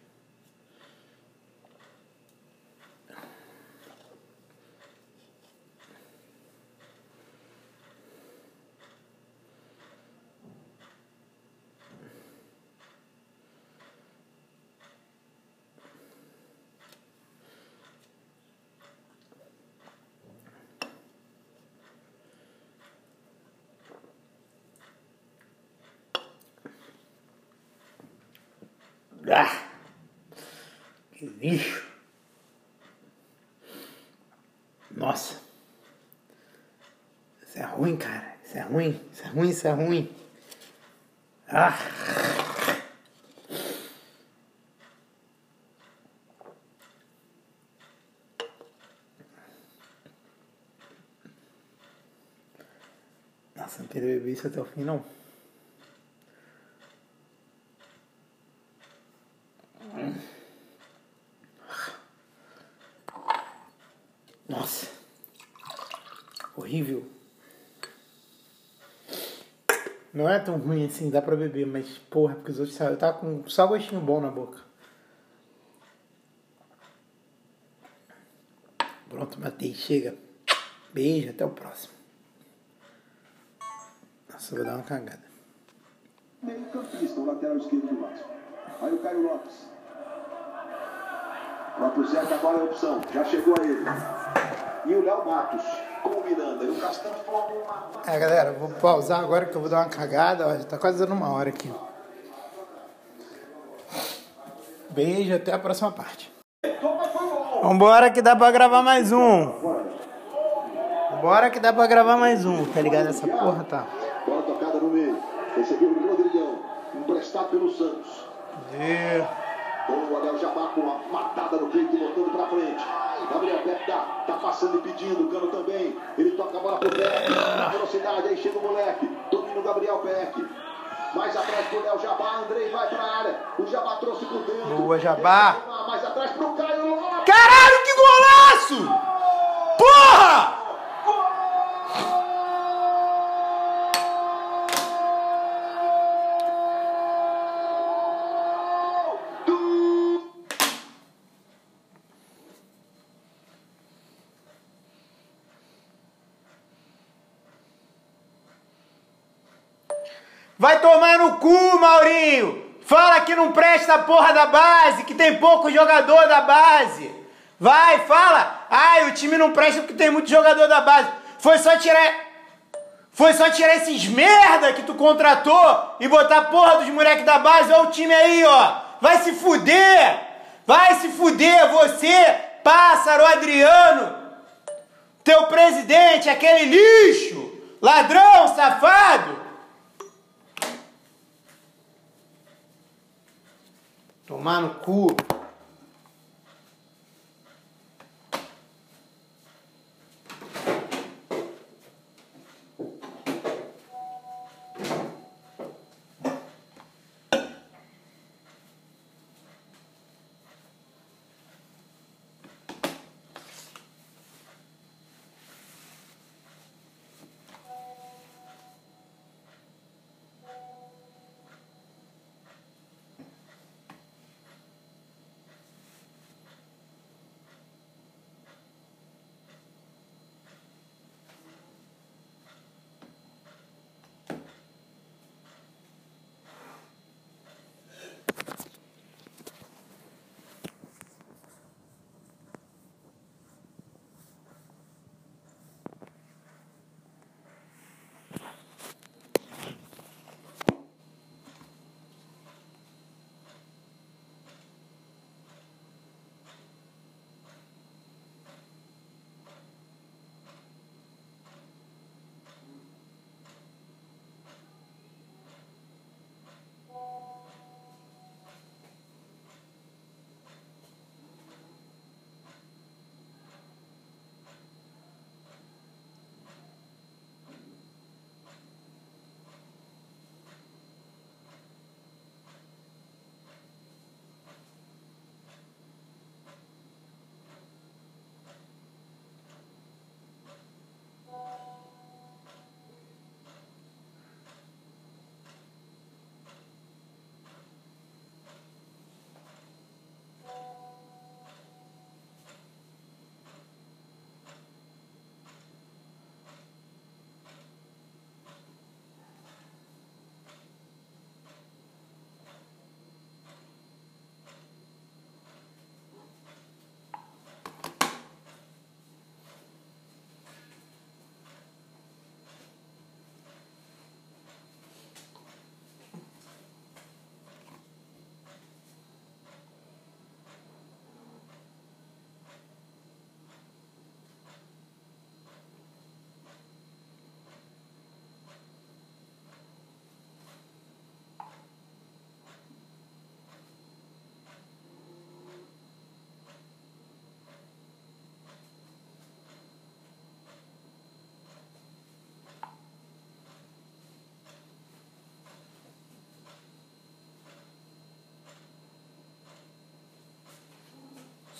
Ah, que lixo. Nossa. Isso é ruim, cara. Isso é ruim. Isso é ruim. Ah. Nossa, não queria beber isso até o fim, não. Nossa. Horrível. Não é tão ruim assim, dá pra beber, mas porra, porque os outros sabem. Tá com só gostinho bom na boca. Pronto, matei, chega. Beijo, até o próximo. Nossa, vou dar uma cagada. Meio campista, o lateral esquerdo do Vasco. Aí o Caio Lopes. O próprio Zeca agora é a opção. Já chegou a ele. E o Léo Matos É, galera, vou pausar agora que eu vou dar uma cagada. Olha, tá quase dando uma hora aqui. Beijo, até a próxima parte. Vambora que dá pra gravar mais um. Vambora que dá pra gravar mais um, tá ligado? Essa porra tá. Bola tocada no meio. Recebeu o Rodrigão. Emprestado pelo Santos. O Jabá com uma matada no peito, passando e pedindo, o Cano também. Ele toca a bola pro Peck, na velocidade, aí chega o moleque. Domina o Gabriel Peck. Mais atrás pro Léo Jabá, Andrei vai pra área. O Jabá trouxe por dentro. Boa, Jabá. Mais atrás pro Caio Lopes. Caralho, que golaço! Porra! Fala que não presta a porra da base, que tem pouco jogador da base. Vai, fala! Ai, o time não presta porque tem muito jogador da base. Foi só tirar. Foi só tirar esses merda que tu contratou e botar a porra dos moleques da base. Olha o time aí, ó. Vai se fuder! Vai se fuder, você, pássaro Adriano! Teu presidente, aquele lixo! Ladrão, safado! Tomar no cu.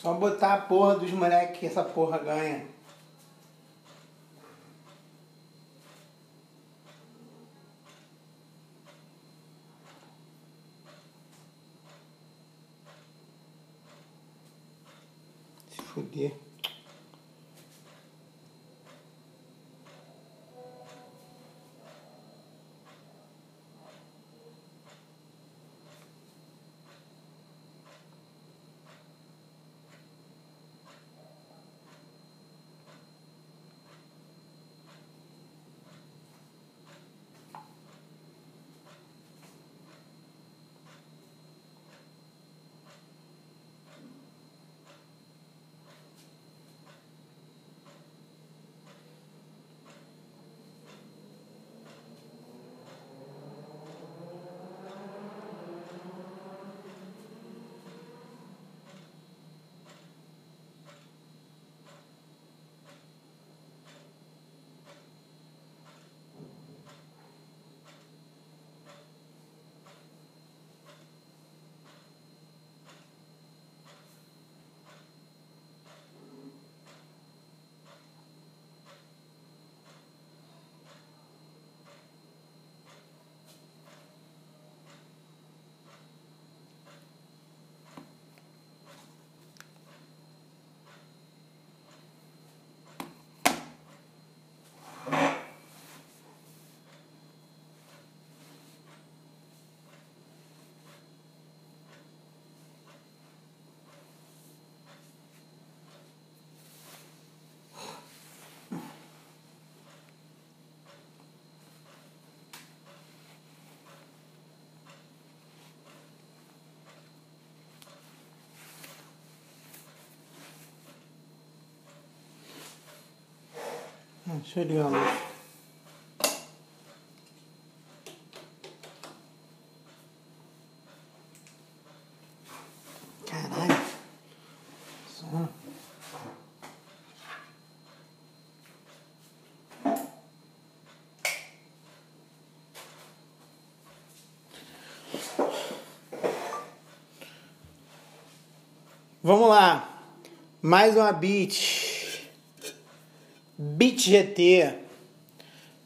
Só botar a porra dos moleques que essa porra ganha. Se fuder. Hum. Caralho. Vamos lá. Mais uma beat. Beat GT.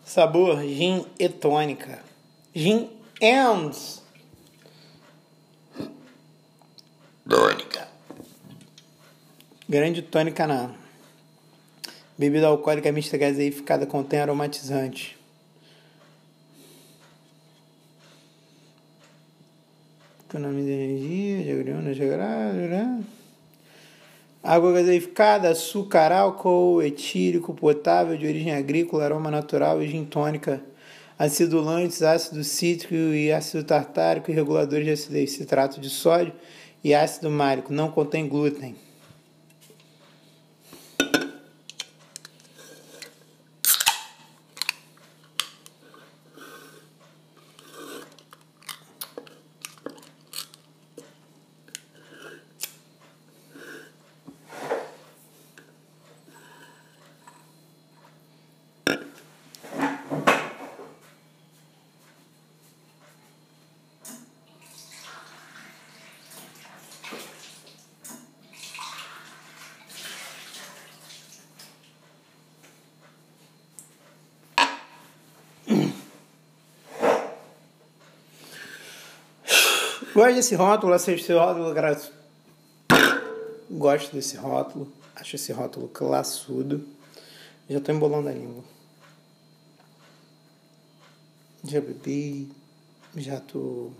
Sabor gin e tônica. Gin and tônica. Grande tônica na bebida alcoólica mista gaseificada contém aromatizante. Economia de energia, diagrama, diagrama. Água gaseificada, açúcar, álcool etílico potável de origem agrícola, aroma natural e gin tônica, acidulantes, ácido cítrico e ácido tartárico e reguladores de acidez, citrato de sódio e ácido málico. Não contém glúten. Gosto desse rótulo, acho esse rótulo gra... Gosto desse rótulo, acho esse rótulo classudo. Já tô embolando a língua. Já bebi, já tô.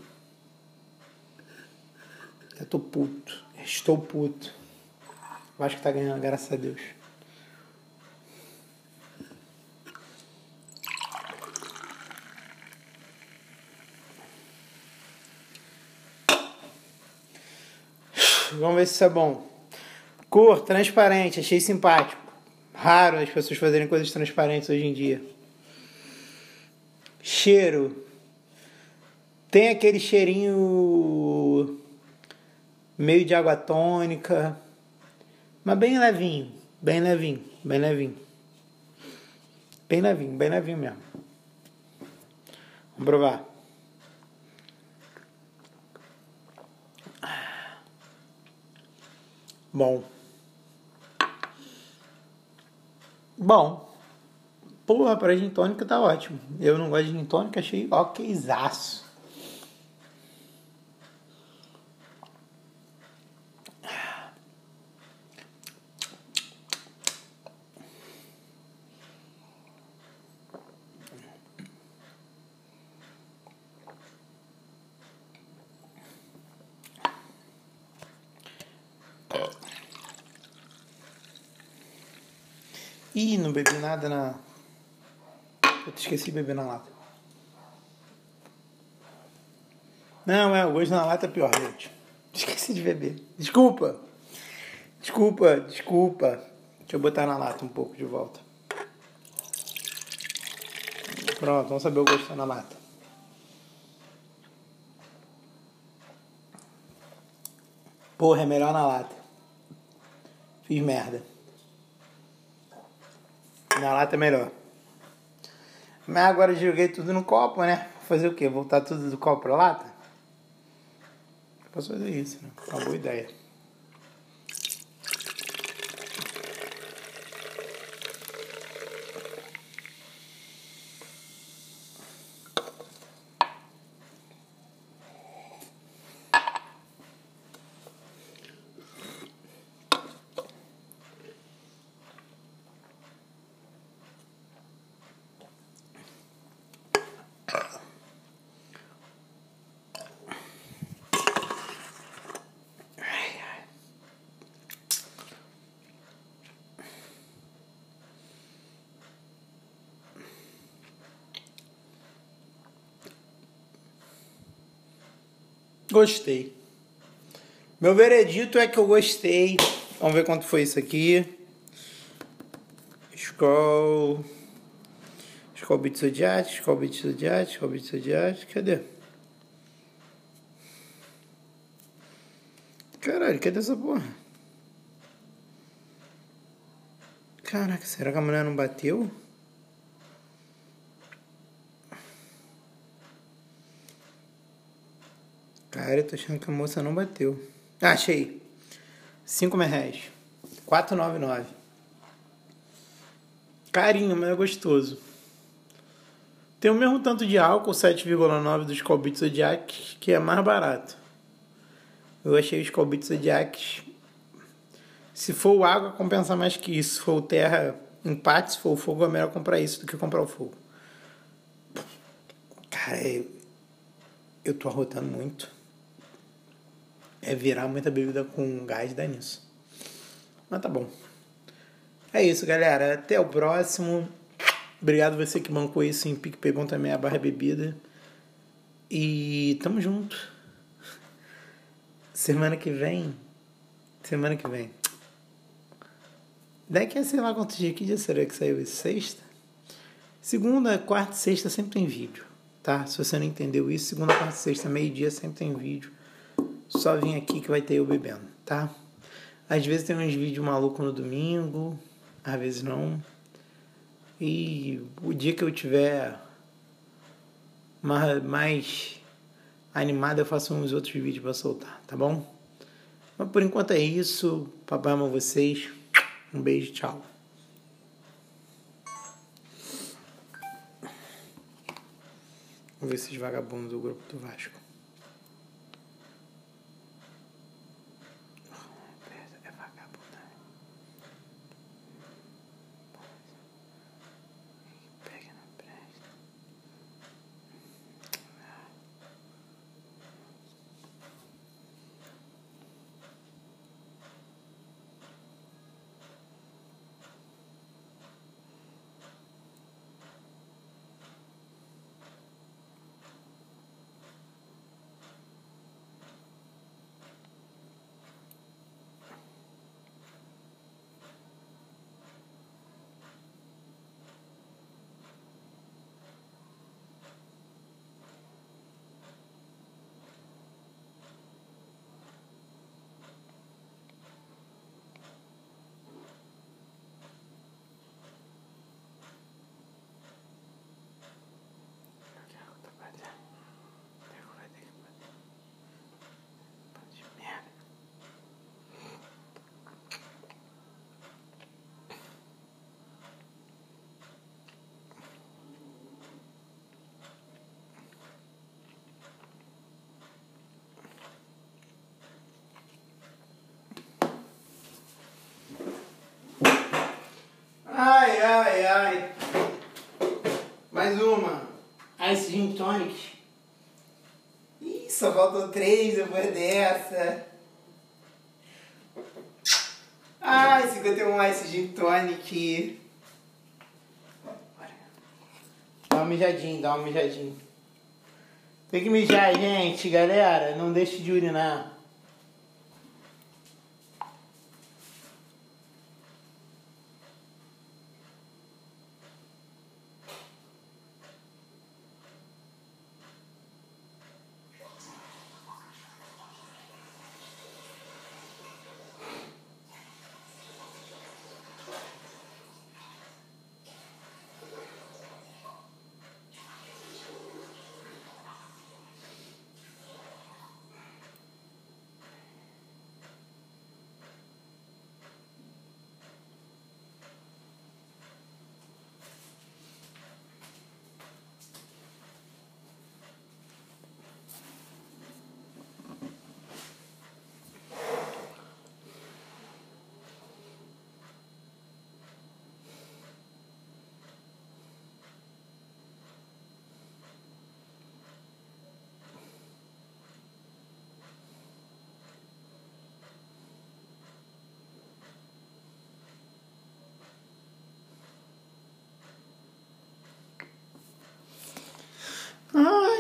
Já tô puto. Estou puto. Acho que tá ganhando, graças a Deus. Vamos ver se isso é bom. Cor, transparente, achei simpático. Raro as pessoas fazerem coisas transparentes hoje em dia. Cheiro. Tem aquele cheirinho meio de água tônica, mas bem levinho, bem levinho, bem levinho. Bem levinho, bem levinho mesmo. Vamos provar. Bom. Bom. Porra, pra gin tônica tá ótimo. Eu não gosto de gin tônica, achei okzaço. Ih, não bebi nada na. Eu esqueci de beber na lata. Não, é, o gosto na lata é pior, gente. Esqueci de beber. Desculpa. Desculpa, desculpa. Deixa eu botar na lata um pouco de volta. Pronto, vamos saber o gosto na lata. Porra, é melhor na lata. Fiz merda. Na lata é melhor. Mas agora joguei tudo no copo, né? Fazer o quê? Voltar tudo do copo pra lata? Posso fazer isso, né? Uma boa ideia. Gostei. Meu veredito é que eu gostei. Vamos ver quanto foi isso aqui. Skol. Skol Beats Zodiac, Skol Beats Zodiac, Skol Beats Zodiac. Cadê? Caralho, cadê essa porra? Caraca, será que a mulher não bateu? Cara, eu tô achando que a moça não bateu. Ah, achei. 5 reais. 4,99. Carinho, mas é gostoso. Tem o mesmo tanto de álcool, 7,9 dos Colbits Zodiac, que é mais barato. Eu achei os Colbits Zodiac. Se for água, compensa mais que isso. Se for o terra, empate. Se for o fogo, é melhor comprar isso do que comprar o fogo. Cara, eu, eu tô arrotando muito é virar muita bebida com gás dá nisso. Mas tá bom. É isso, galera. Até o próximo. Obrigado você que bancou isso em PicPay.me barra bebida. E tamo junto. Semana que vem. Semana que vem. Daqui a sei lá quantos dias. Que dia será que saiu isso? Sexta? Segunda, quarta e sexta sempre tem vídeo. Tá? Se você não entendeu isso, segunda, quarta e sexta, meio-dia sempre tem vídeo só vim aqui que vai ter eu bebendo, tá? Às vezes tem uns vídeos malucos no domingo, às vezes não. E o dia que eu tiver mais, animado, eu faço uns outros vídeos para soltar, tá bom? Mas por enquanto é isso. Papai ama vocês. Um beijo, tchau. Vamos ver esses vagabundos do grupo do Vasco. tônicos. Ih, só faltou três depois é dessa. Ai, 51 Ice Gin Tonic. Dá uma mijadinha, dá uma mijadinha. Tem que mijar, gente, galera. Não deixe de urinar. Ah.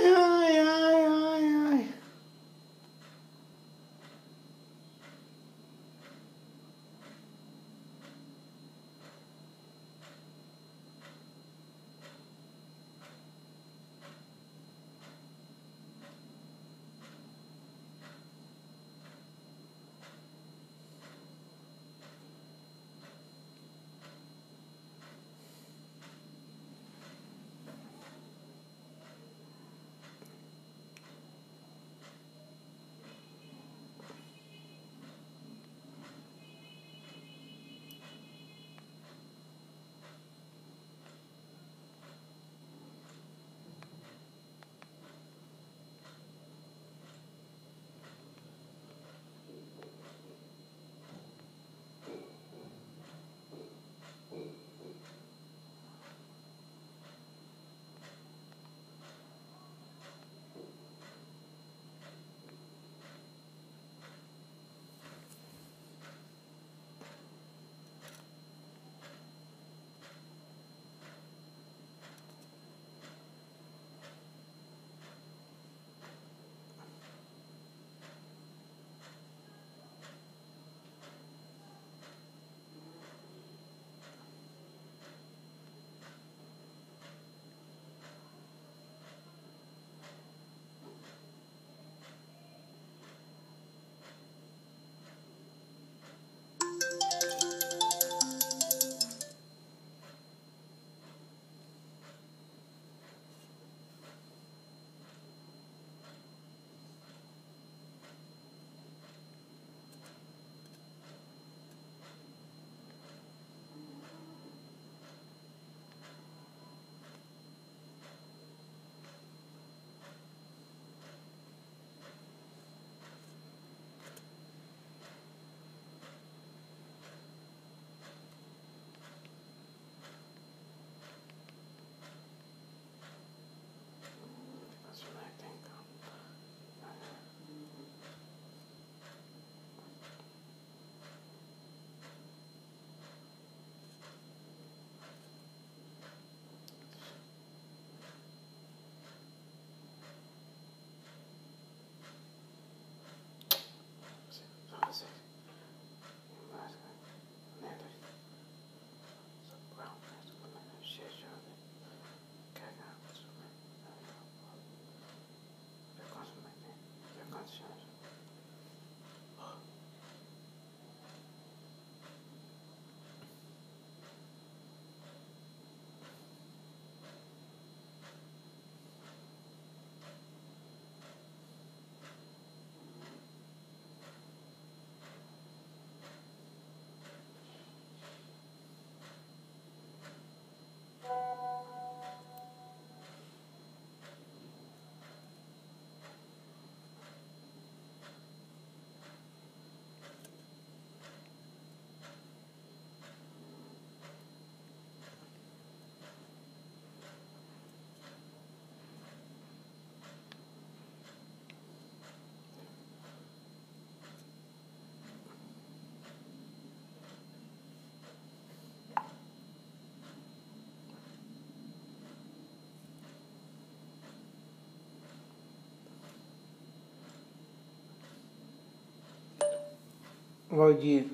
Valdir,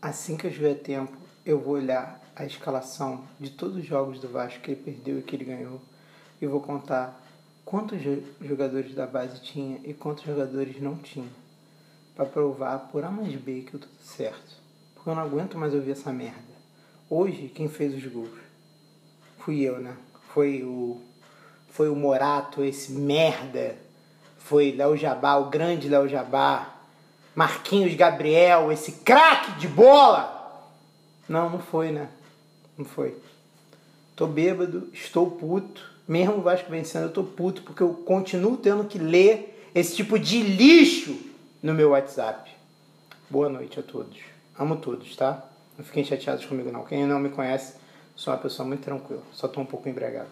assim que eu tiver tempo, eu vou olhar a escalação de todos os jogos do Vasco que ele perdeu e que ele ganhou e vou contar quantos jogadores da base tinha e quantos jogadores não tinha para provar por A mais B que eu tô certo. Porque eu não aguento mais ouvir essa merda. Hoje, quem fez os gols? Fui eu, né? Foi o foi o Morato, esse merda. Foi Léo Jabá, o grande Léo Jabá. Marquinhos Gabriel, esse craque de bola. Não, não foi, né? Não foi. Tô bêbado, estou puto. Mesmo o Vasco vencendo, eu tô puto porque eu continuo tendo que ler esse tipo de lixo no meu WhatsApp. Boa noite a todos. Amo todos, tá? Não fiquem chateados comigo não. Quem não me conhece, sou uma pessoa muito tranquila. Só tô um pouco embriagado.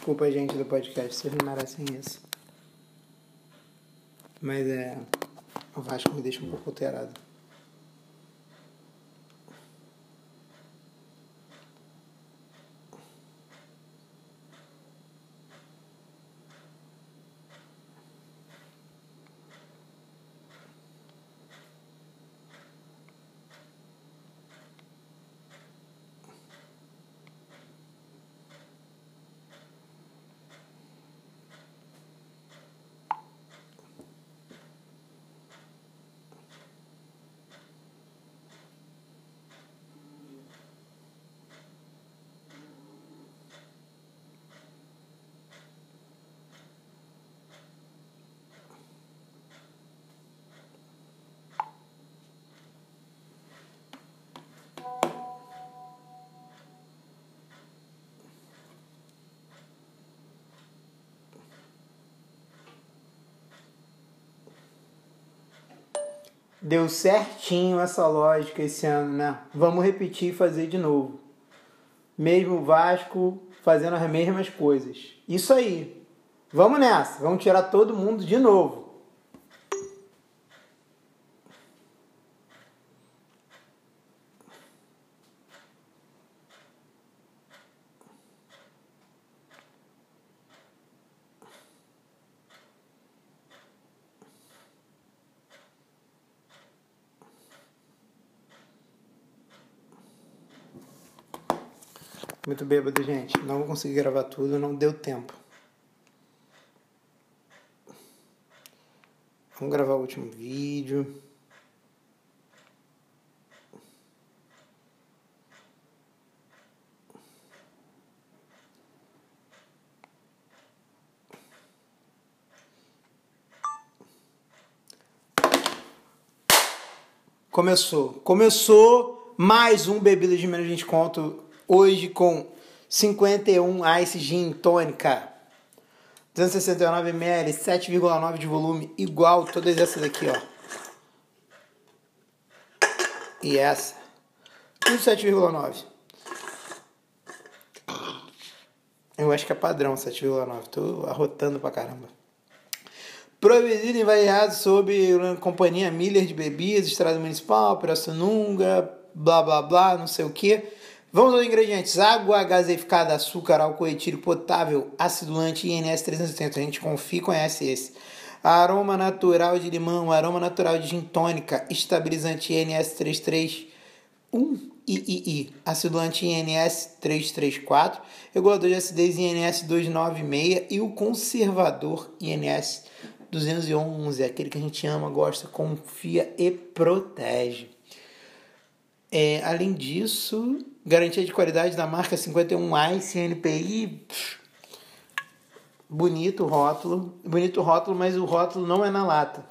Desculpa, gente, do podcast, vocês não merecem isso. Mas é. O Vasco me deixa um pouco alterado. Deu certinho essa lógica esse ano, né? Vamos repetir e fazer de novo. Mesmo Vasco fazendo as mesmas coisas. Isso aí. Vamos nessa. Vamos tirar todo mundo de novo. Muito bêbado, gente. Não vou conseguir gravar tudo, não deu tempo. Vamos gravar o último vídeo. Começou. Começou mais um bebida de menos 20 conto. Hoje com 51 Ice Gin Tônica. 269 ml, 7,9 de volume, igual todas essas aqui, ó. E essa. Tudo 7,9. Eu acho que é padrão 7,9. Tô arrotando pra caramba. Proibido e variado sob companhia Miller de bebidas, estrada municipal, Pirassununga, blá blá blá, não sei o que. Vamos aos ingredientes: água gaseificada, açúcar, álcool etílico potável, acidulante INS 380. A gente confia e conhece esse. Aroma natural de limão, aroma natural de gin tônica, estabilizante INS 331 III, acidulante INS 334, regulador de acidez INS 296 e o conservador INS 211, aquele que a gente ama, gosta, confia e protege. É, além disso, garantia de qualidade da marca 51i CNPI. Bonito rótulo. Bonito rótulo, mas o rótulo não é na lata.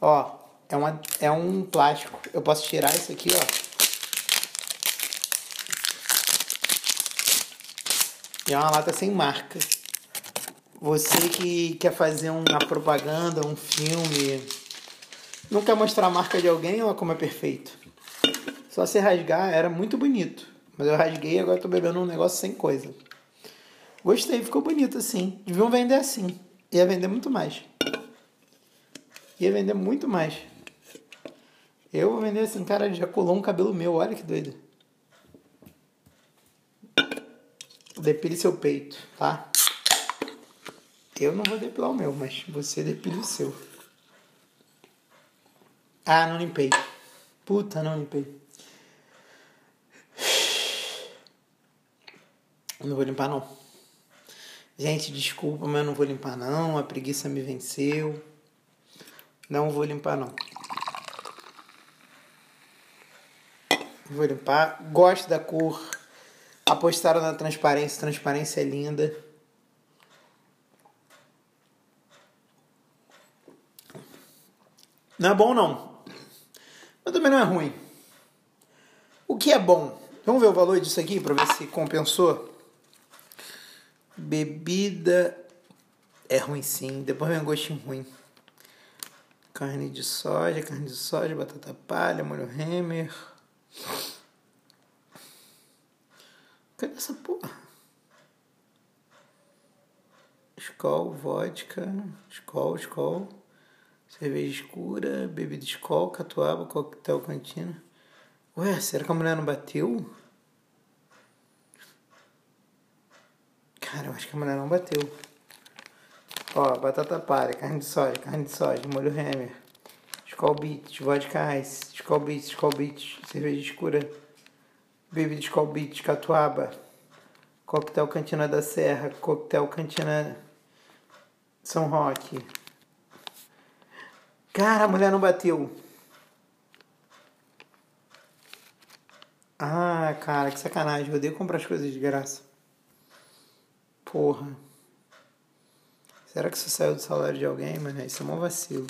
Ó, é, uma, é um plástico. Eu posso tirar isso aqui, ó. E é uma lata sem marca. Você que quer fazer uma propaganda, um filme, não quer mostrar a marca de alguém, olha como é perfeito. Só se rasgar, era muito bonito. Mas eu rasguei e agora estou bebendo um negócio sem coisa. Gostei, ficou bonito assim. Deviam vender assim. Ia vender muito mais. Ia vender muito mais. Eu vou vender assim, cara, já colou um cabelo meu, olha que doido. Depile seu peito, tá? Eu não vou depilar o meu, mas você depila o seu. Ah, não limpei. Puta, não limpei. Não vou limpar não. Gente, desculpa, mas eu não vou limpar não. A preguiça me venceu. Não vou limpar não. Vou limpar. Gosto da cor. Apostaram na transparência. Transparência é linda. Não é bom não. Mas também não é ruim. O que é bom? Vamos ver o valor disso aqui para ver se compensou. Bebida é ruim sim, depois vem um gostinho ruim. Carne de soja, carne de soja, batata palha, molho Hammer. Cadê essa porra? Skol, vodka, Skol, Skol, cerveja escura, bebida Skol, catuaba, coquetel cantina. Ué, será que a mulher não bateu? Cara, eu acho que a mulher não bateu. Ó, batata palha, carne de soja, carne de soja, molho Hammer, Skol Beats, vodka Ice, Beats, Beats, cerveja escura, bebida Skol Beats, catuaba, coquetel Cantina da Serra, coquetel Cantina São Roque. Cara, a mulher não bateu. Ah, cara, que sacanagem. Eu odeio comprar as coisas de graça. Porra. Será que isso saiu do salário de alguém, mano? Isso é um vacilo.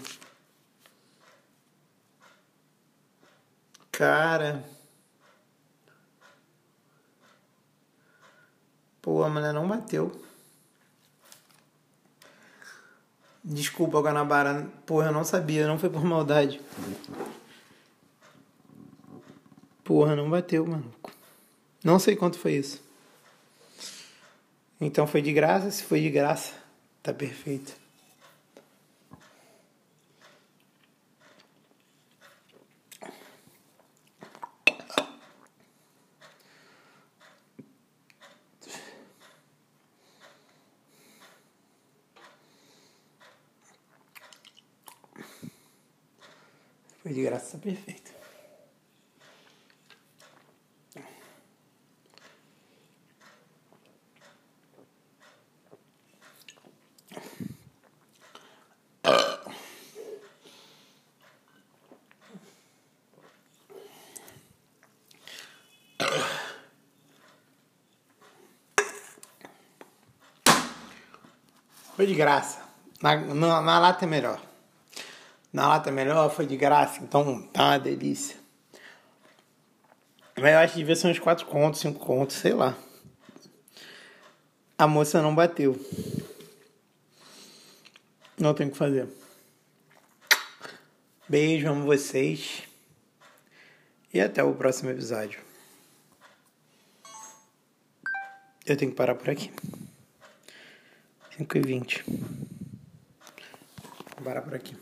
Cara. Pô, a mulher não bateu. Desculpa, Guanabara. Porra, eu não sabia, não foi por maldade. Porra, não bateu, mano. Não sei quanto foi isso. Então foi de graça, se foi de graça, tá perfeito. Foi de graça, tá perfeito. Foi de graça. Na, na, na lata é melhor. Na lata melhor, foi de graça, então tá uma delícia. Mas eu acho que devia ser uns 4 contos, 5 contos, sei lá. A moça não bateu. Não tem o que fazer. Beijo, amo vocês. E até o próximo episódio. Eu tenho que parar por aqui. 5 e 20. Vou parar por aqui.